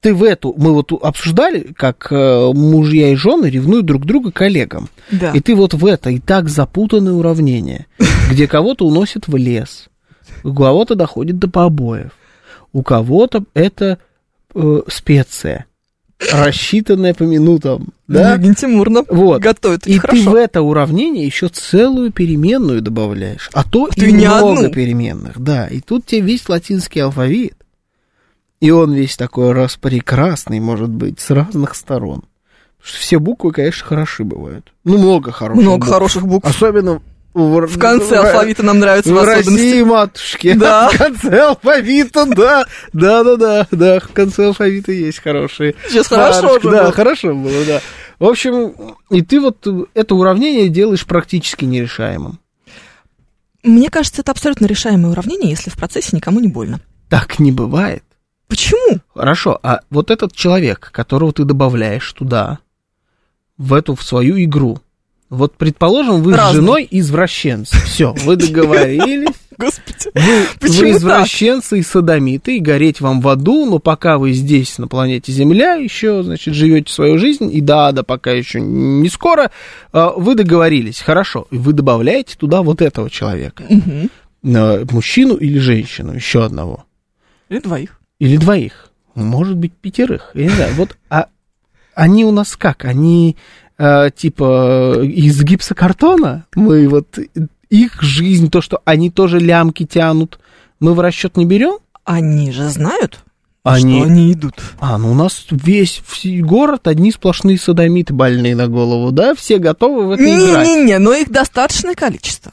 Ты в эту, мы вот обсуждали, как э, мужья и жены ревнуют друг друга коллегам. Да. И ты вот в это и так запутанное уравнение, [laughs] где кого-то уносит в лес, у кого-то доходит до побоев, у кого-то это э, специя, рассчитанная по минутам, да? Евгений Тимурна Вот. готовит И очень ты хорошо. в это уравнение еще целую переменную добавляешь, а то Ты и не много одну. переменных, да. И тут тебе весь латинский алфавит, и он весь такой распрекрасный, может быть, с разных сторон. Потому что все буквы, конечно, хороши бывают. Ну, много хороших Много букв. хороших букв. Особенно в, В конце в- алфавита нам нравится в в. России, матушки. Да. [laughs] В конце алфавита, да. Да, да, да, да. В конце алфавита есть хорошие. Сейчас хорошо парочки. же Да, было. хорошо было, да. В общем, и ты вот это уравнение делаешь практически нерешаемым. Мне кажется, это абсолютно решаемое уравнение, если в процессе никому не больно. Так не бывает. Почему? Хорошо, а вот этот человек, которого ты добавляешь туда, в эту, в свою игру, вот, предположим, вы с Разный. женой извращенцы. Все, вы договорились. [laughs] Господи. Вы, Почему вы так? извращенцы и садомиты, и гореть вам в аду, но пока вы здесь, на планете Земля, еще, значит, живете свою жизнь, и да, да, пока еще не скоро, а, вы договорились, хорошо, и вы добавляете туда вот этого человека. А, мужчину или женщину, еще одного, Или двоих. Или двоих, может быть, пятерых, я не знаю, вот, а они у нас как, они а, типа из гипсокартона, мы вот их жизнь, то, что они тоже лямки тянут, мы в расчет не берем? Они же знают, Они- что они идут. А, ну у нас весь город одни сплошные садомиты больные на голову, да? Все готовы в это играть. Не-не-не, но их достаточное количество.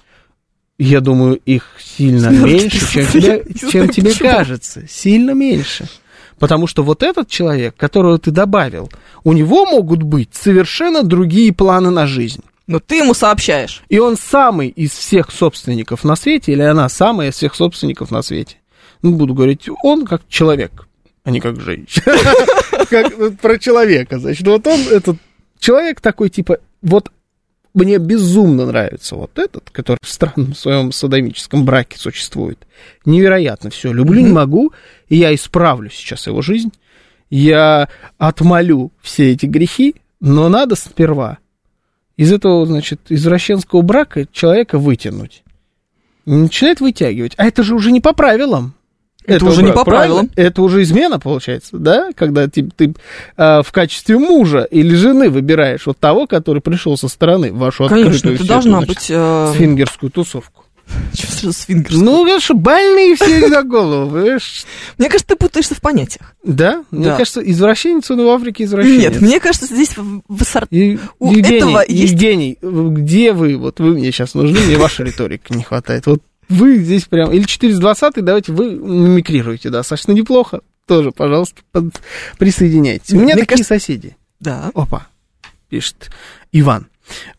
Я думаю, их сильно Смерть меньше, чем [laughs] Не чем тебе почему. кажется. Сильно меньше. Потому что вот этот человек, которого ты добавил, у него могут быть совершенно другие планы на жизнь. Но ты ему сообщаешь. И он самый из всех собственников на свете, или она самая из всех собственников на свете. Ну, буду говорить, он как человек, а не как женщина. [laughs] Как про человека, значит. Вот он, этот человек такой, типа, вот мне безумно нравится вот этот, который в странном своем садомическом браке существует. Невероятно все. Люблю, не могу, и я исправлю сейчас его жизнь. Я отмолю все эти грехи, но надо сперва из этого, значит, извращенского брака человека вытянуть. Начинает вытягивать. А это же уже не по правилам. Это этого уже не по правилам. Это уже измена, получается, да? Когда ты, ты, а, в качестве мужа или жены выбираешь вот того, который пришел со стороны в вашу Конечно, открытую это всю должна значит, быть... э, свингерскую тусовку. [laughs] чё сразу свингерская? Ну, конечно, больные все на голову? Мне кажется, ты путаешься в понятиях. Да? Мне кажется, извращенец он в Африке извращенец. Нет, мне кажется, здесь У этого есть- Евгений, где вы? Вот вы мне сейчас нужны, мне ваша риторика не хватает. Вот вы здесь прям... Или 420 давайте вы мимикрируете достаточно неплохо. Тоже, пожалуйста, под- присоединяйтесь. У меня Мне такие соседи. Да. Опа, пишет Иван.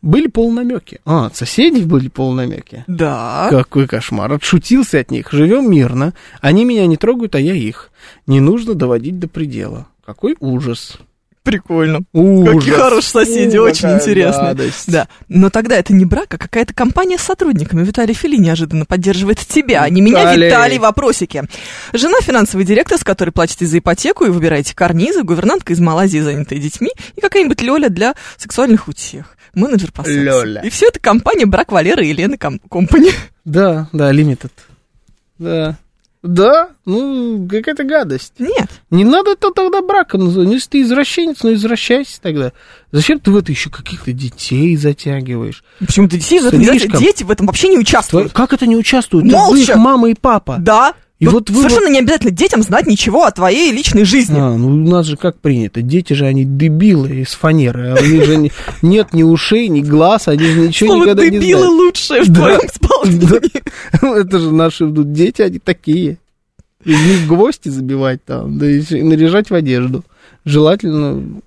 Были полунамеки. А, от соседей были полунамеки. Да. Какой кошмар. Отшутился от них. Живем мирно. Они меня не трогают, а я их. Не нужно доводить до предела. Какой ужас. Прикольно. Ужас. Какие хорошие соседи, Фу, очень интересно. Да, но тогда это не брак, а какая-то компания с сотрудниками. Виталий Фили неожиданно поддерживает тебя, а не меня, Виталий. Вопросики. Жена финансовый директор, с которой платите за ипотеку и выбираете карнизы, гувернантка из Малайзии, занятая детьми, и какая-нибудь Лёля для сексуальных утех. Менеджер по сексу. Лёля. И все это компания Брак Валеры и Елены Ком- Компани. Да, да, лимитед. Да. Да, ну, какая-то гадость. Нет. Не надо это тогда браком называть. Ну, Если ты извращенец, ну извращайся тогда. Зачем ты в это еще каких-то детей затягиваешь? Почему ты детей? Слишком. Дети в этом вообще не участвуют. Как это не участвуют? Молча. Вы их мама и папа. Да. И Ну, вот вы совершенно не обязательно детям знать ничего о твоей личной жизни. А, ну у нас же как принято, дети же они дебилы из фанеры, а у них же не- нет ни ушей, ни глаз, они же ничего Слово никогда не дебилы знают. лучшее в Да. твоем исполнении. [laughs] Это же наши ну, дети, они такие. Из них гвозди забивать там, да и наряжать в одежду. Желательно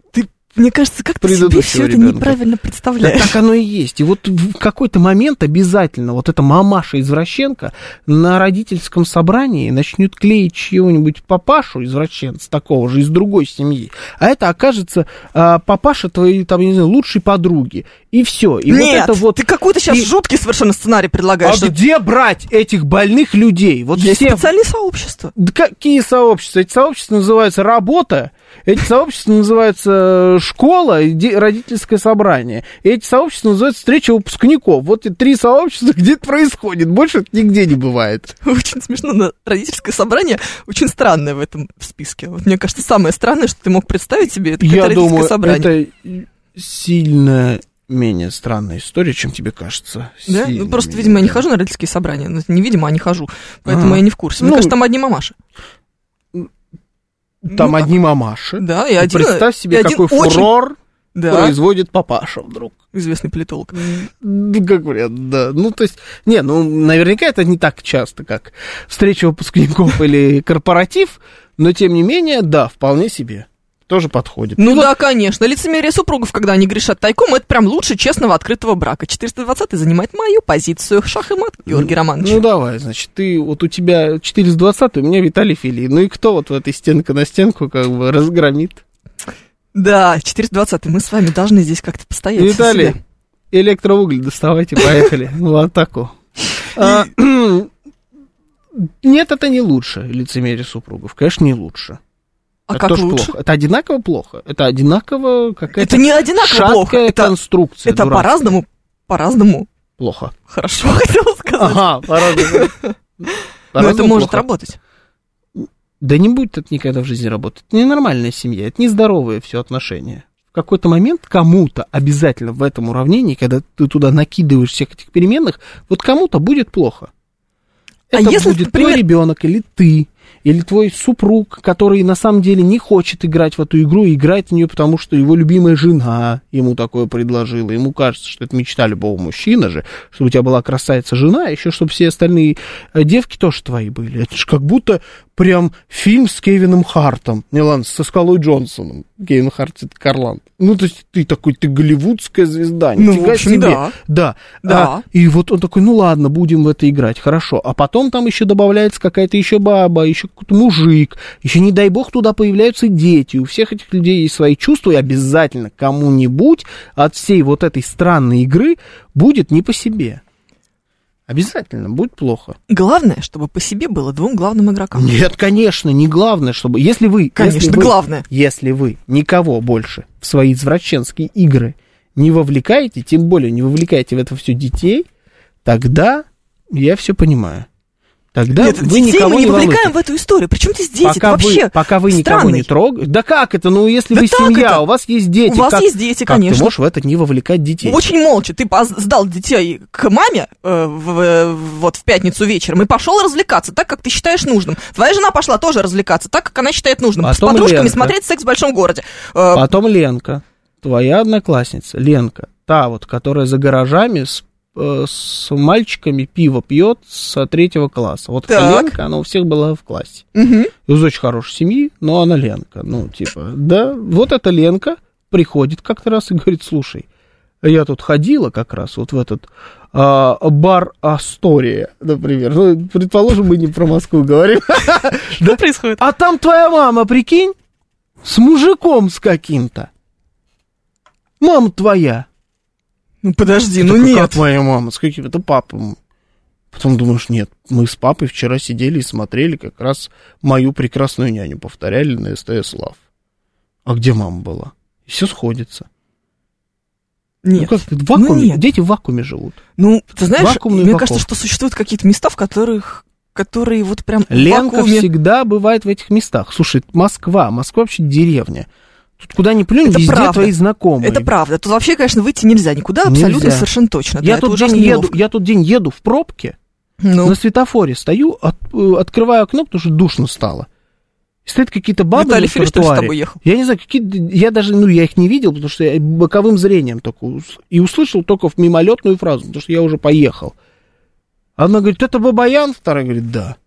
Мне кажется, как ты себе все это ребенка. неправильно Да представляешь. так оно и есть. И вот в какой-то момент обязательно вот эта мамаша-извращенка на родительском собрании начнет клеить чьего-нибудь папашу извращенца такого же из другой семьи. А это окажется а, папаша твоей, там, не знаю, лучшей подруги. И все. И Нет, вот это вот... ты какой-то сейчас и- жуткий совершенно сценарий предлагаешь. А где брать этих больных людей? Вот Есть все специальные сообщества. Да какие сообщества? Эти сообщества называются работа, эти сообщества называются э, школа, и родительское собрание. И эти сообщества называются встреча выпускников. Вот и три сообщества, [laughs] где это происходит. Больше это нигде не бывает. Очень смешно, но родительское собрание очень странное в этом списке. Вот мне кажется, самое странное, что ты мог представить себе, это Я родительское думаю, собрание. это сильно менее странная история, чем тебе кажется. Да? Сильно Ну, просто, менее, видимо, я не да. хожу на родительские собрания. Ну, это невидимо, а не хожу. Поэтому А. я не в курсе. Мне Ну, кажется, там одни мамаши. Там Ну, одни мамаши. Да, и И один... представь себе, и один какой очень- фурор Да, производит папаша вдруг. известный политолог. Как вариант, да. Ну, то есть, не, ну, наверняка это не так часто, как встреча выпускников [laughs] или корпоратив, но, тем не менее, да, вполне себе. Тоже подходит. Ну вот да, конечно. Лицемерие супругов, когда они грешат тайком, это прям лучше честного открытого брака. 420 занимает мою позицию. Шах и мат, Георгий Романович. Ну, давай, значит, ты, вот у тебя 420, у меня Виталий Филий. Ну, и кто вот в этой стенка на стенку как бы разгромит? Да, 420 мы с вами должны здесь как-то постоять. Виталий, электроуголь доставайте, поехали [laughs] в атаку. А, [clears throat] Нет, это не лучше, лицемерие супругов. Конечно, не лучше. А это как тоже лучше? плохо. Это одинаково плохо. Это одинаково какая-то Это не одинаково плохо. Это, конструкция. это дурацкая. по-разному, по-разному. Плохо. Хорошо, [laughs] хотела сказать. Ага, [laughs] по-разному. Но это может работать. Да не будет это никогда в жизни работать. Это ненормальная семья, это нездоровые все отношения. В какой-то момент кому-то обязательно в этом уравнении, когда ты туда накидываешь всех этих переменных, вот кому-то будет плохо. А Это если, будет например- твой ребенок или ты, или твой супруг, который на самом деле не хочет играть в эту игру, играет в нее, потому что его любимая жена ему такое предложила. Ему кажется, что это мечта любого мужчины же, чтобы у тебя была красавица жена, а еще чтобы все остальные э, девки тоже твои были. Это же как будто прям фильм с Кевином Хартом. Не, ладно, со Скалой Джонсоном. Кевин Харт это Карланд. Ну, то есть ты такой, ты голливудская звезда. Ну, нифига в общем, себе. да. Да. Да. А, и вот он такой, ну ладно, будем в это играть, хорошо. А потом там еще добавляется какая-то еще баба, еще какой-то мужик, еще, не дай бог, туда появляются дети. У всех этих людей есть свои чувства, и обязательно кому-нибудь от всей вот этой странной игры будет не по себе. Обязательно будет плохо. Главное, чтобы по себе было двум главным игрокам. Нет, конечно, не главное, чтобы... Если вы... Конечно, если вы- главное. Если вы никого больше в свои извращенские игры не вовлекаете, тем более не вовлекаете в это все детей, тогда я все понимаю. Тогда Нет, вы детей никого мы не волнуете. вовлекаем в эту историю. Причем здесь дети? Пока Это вообще вы, пока вы никого странный. не трогаете. Да как это? Ну, если Да вы семья, это. у вас есть дети. У вас как- есть дети, как конечно. ты можешь в это не вовлекать детей? Очень молча. Ты сдал детей к маме э, в- вот в пятницу вечером и пошел развлекаться так, как ты считаешь нужным. Твоя жена пошла тоже развлекаться так, как она считает нужным. С Потом подружками Ленка. смотреть секс в большом городе. Э, Потом Ленка, твоя одноклассница, Ленка, та вот, которая за гаражами с, с мальчиками пиво пьет с третьего класса. Вот Так. Ленка, она у всех была в классе. мгм. Из очень хорошей семьи, но она Ленка. Ну, типа, да, вот эта Ленка приходит как-то раз и говорит, слушай, я тут ходила как раз вот в этот а, бар Астория, например. Ну, предположим, мы не про Москву говорим. [laughs] Что происходит? А там твоя мама, прикинь, с мужиком с каким-то. Мама твоя. Ну подожди, ну нет. Как моя мама, с каким-то папой. Потом думаешь, нет, мы с папой вчера сидели и смотрели как раз мою прекрасную няню, повторяли на СТС Лав. А где мама была? И все сходится. Нет. Ну как в вакууме, Ну нет. дети в вакууме живут. Ну, ты знаешь, Вакуумная мне упаковка. кажется, что существуют какие-то места, в которых которые вот прям Ленка вакууме. всегда бывает в этих местах. Слушай, Москва, Москва вообще деревня. Тут куда ни плюнь, Это везде правда. твои знакомые. Это правда. Тут вообще, конечно, выйти нельзя никуда, абсолютно Нельзя. совершенно точно. Да, Я это тут, день еду, неловко. я тут день еду в пробке, Ну, на светофоре стою, от- э, открываю окно, потому что душно стало. Стоят какие-то бабы Виталий на Филипп, ли, с тротуаре. тобой ехал? Я не знаю, какие я даже, ну, я их не видел, потому что я боковым зрением только и услышал только в мимолетную фразу, потому что я уже поехал. Одна говорит, это Бабаян, вторая говорит, да.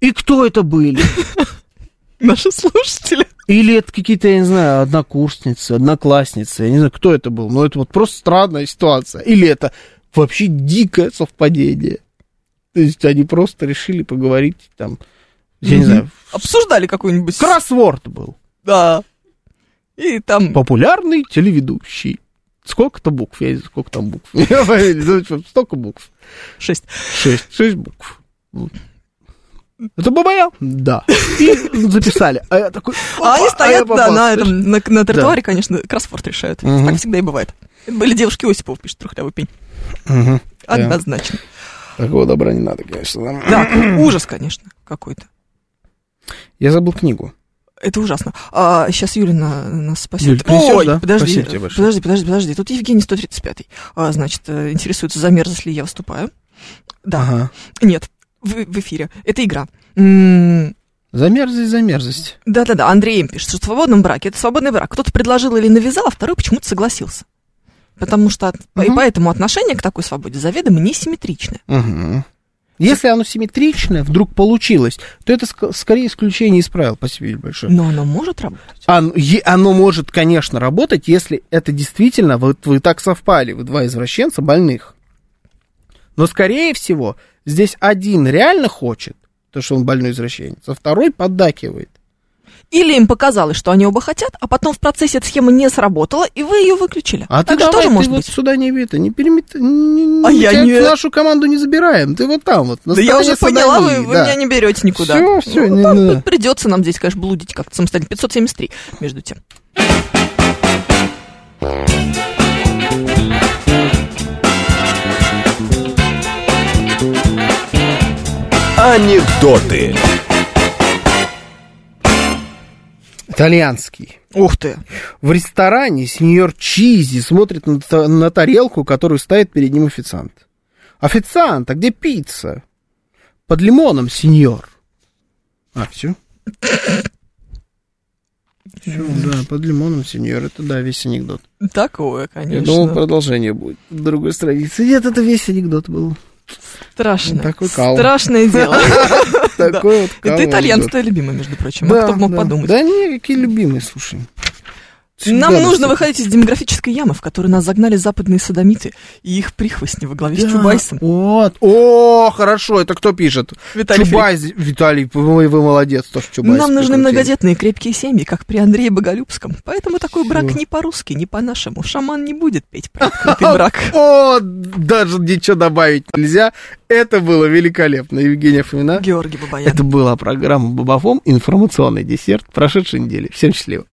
И кто это были? Наши слушатели. Или это какие-то, я не знаю, однокурсницы, одноклассницы, я не знаю, кто это был, но это вот просто странная ситуация. Или это вообще дикое совпадение. То есть они просто решили поговорить там, я не знаю, Обсуждали какой-нибудь... кроссворд был. Да. И там... Популярный телеведущий. Сколько-то букв, я не знаю, сколько там букв. [laughs] Столько букв. Шесть. Шесть, шесть букв. Это Бабаян? Да. И записали. А я такой... А они опа, стоят, я да, на, этом, на, на тротуаре, конечно, кроссворд решают. Мгм. Так всегда и бывает. Были девушки Осипова, пишет трухлявый пень. Да. Однозначно. Такого добра не надо, конечно. Да, [clears throat] ужас, конечно, какой-то. Я забыл книгу. Это ужасно. А, сейчас Юля на, нас спасет. Юль, принесёшь, Ой, да? подожди, подожди, подожди, подожди. Тут Евгений 135. А, значит, э, интересуется, за мерзость ли я выступаю. Да. Ага. Нет, в, в эфире. Это игра. М, За мерзость, за мерзость. Да-да-да, Андрей им пишет, что в свободном браке это свободный брак. Кто-то предложил или навязал, а второй почему-то согласился. Потому что от- и поэтому отношение к такой свободе заведомо несимметричное. Мгм. Если оно симметричное вдруг получилось, то это ск- скорее исключение из правил. Спасибо Юль, большое. Но оно может работать. Оно, оно может, конечно, работать, если это действительно, вот вы так совпали, вы два извращенца больных. Но, скорее всего, здесь один реально хочет, то, что он больной извращенец, а второй поддакивает. Или им показалось, что они оба хотят, а потом в процессе эта схема не сработала, и вы ее выключили. А так ты же давай, ты может вот быть. сюда не это, не перемет... не- А я не- нашу команду не забираем, ты вот там вот. на Да я уже поняла, вы, садомии, вы да. меня не берете никуда. Всё, всё, Ну, не там надо. Придется нам здесь, конечно, блудить как-то самостоятельно. 573, между тем. Анекдоты. Итальянский. Ух ты. В ресторане сеньор Чизи смотрит на, на тарелку, которую ставит перед ним официант. Официант, а где пицца? Под лимоном, сеньор. А, все? Все, да, под лимоном, сеньор. Это да, весь анекдот. Такое, Я конечно. думал, продолжение будет. Другой странице. Нет, это весь анекдот был. Страшно. Такой кал. Страшное дело. [laughs] Такой вот Это итальянцы анекдот. любимый, между прочим. Кто мог подумать? Да не, какие любимые, слушай. Нам нужно достаточно. выходить из демографической ямы, в которую нас загнали западные садомиты и их прихвостни во главе с Да, Чубайсом. Вот. О, хорошо, это кто пишет? Виталий Чубайс, Виталий, вы, вы молодец, тоже Чубайс. Нам нужны прикрутили. многодетные крепкие семьи, как при Андрее Боголюбском. Поэтому такой брак Всё. не по-русски, не по-нашему. Шаман не будет петь про открытый брак. [laughs] О, даже ничего добавить нельзя. Это было великолепно. Евгения Фомина. Георгий Бабаян. Это была программа Бабафом. Информационный десерт прошедшей недели. Всем счастливо.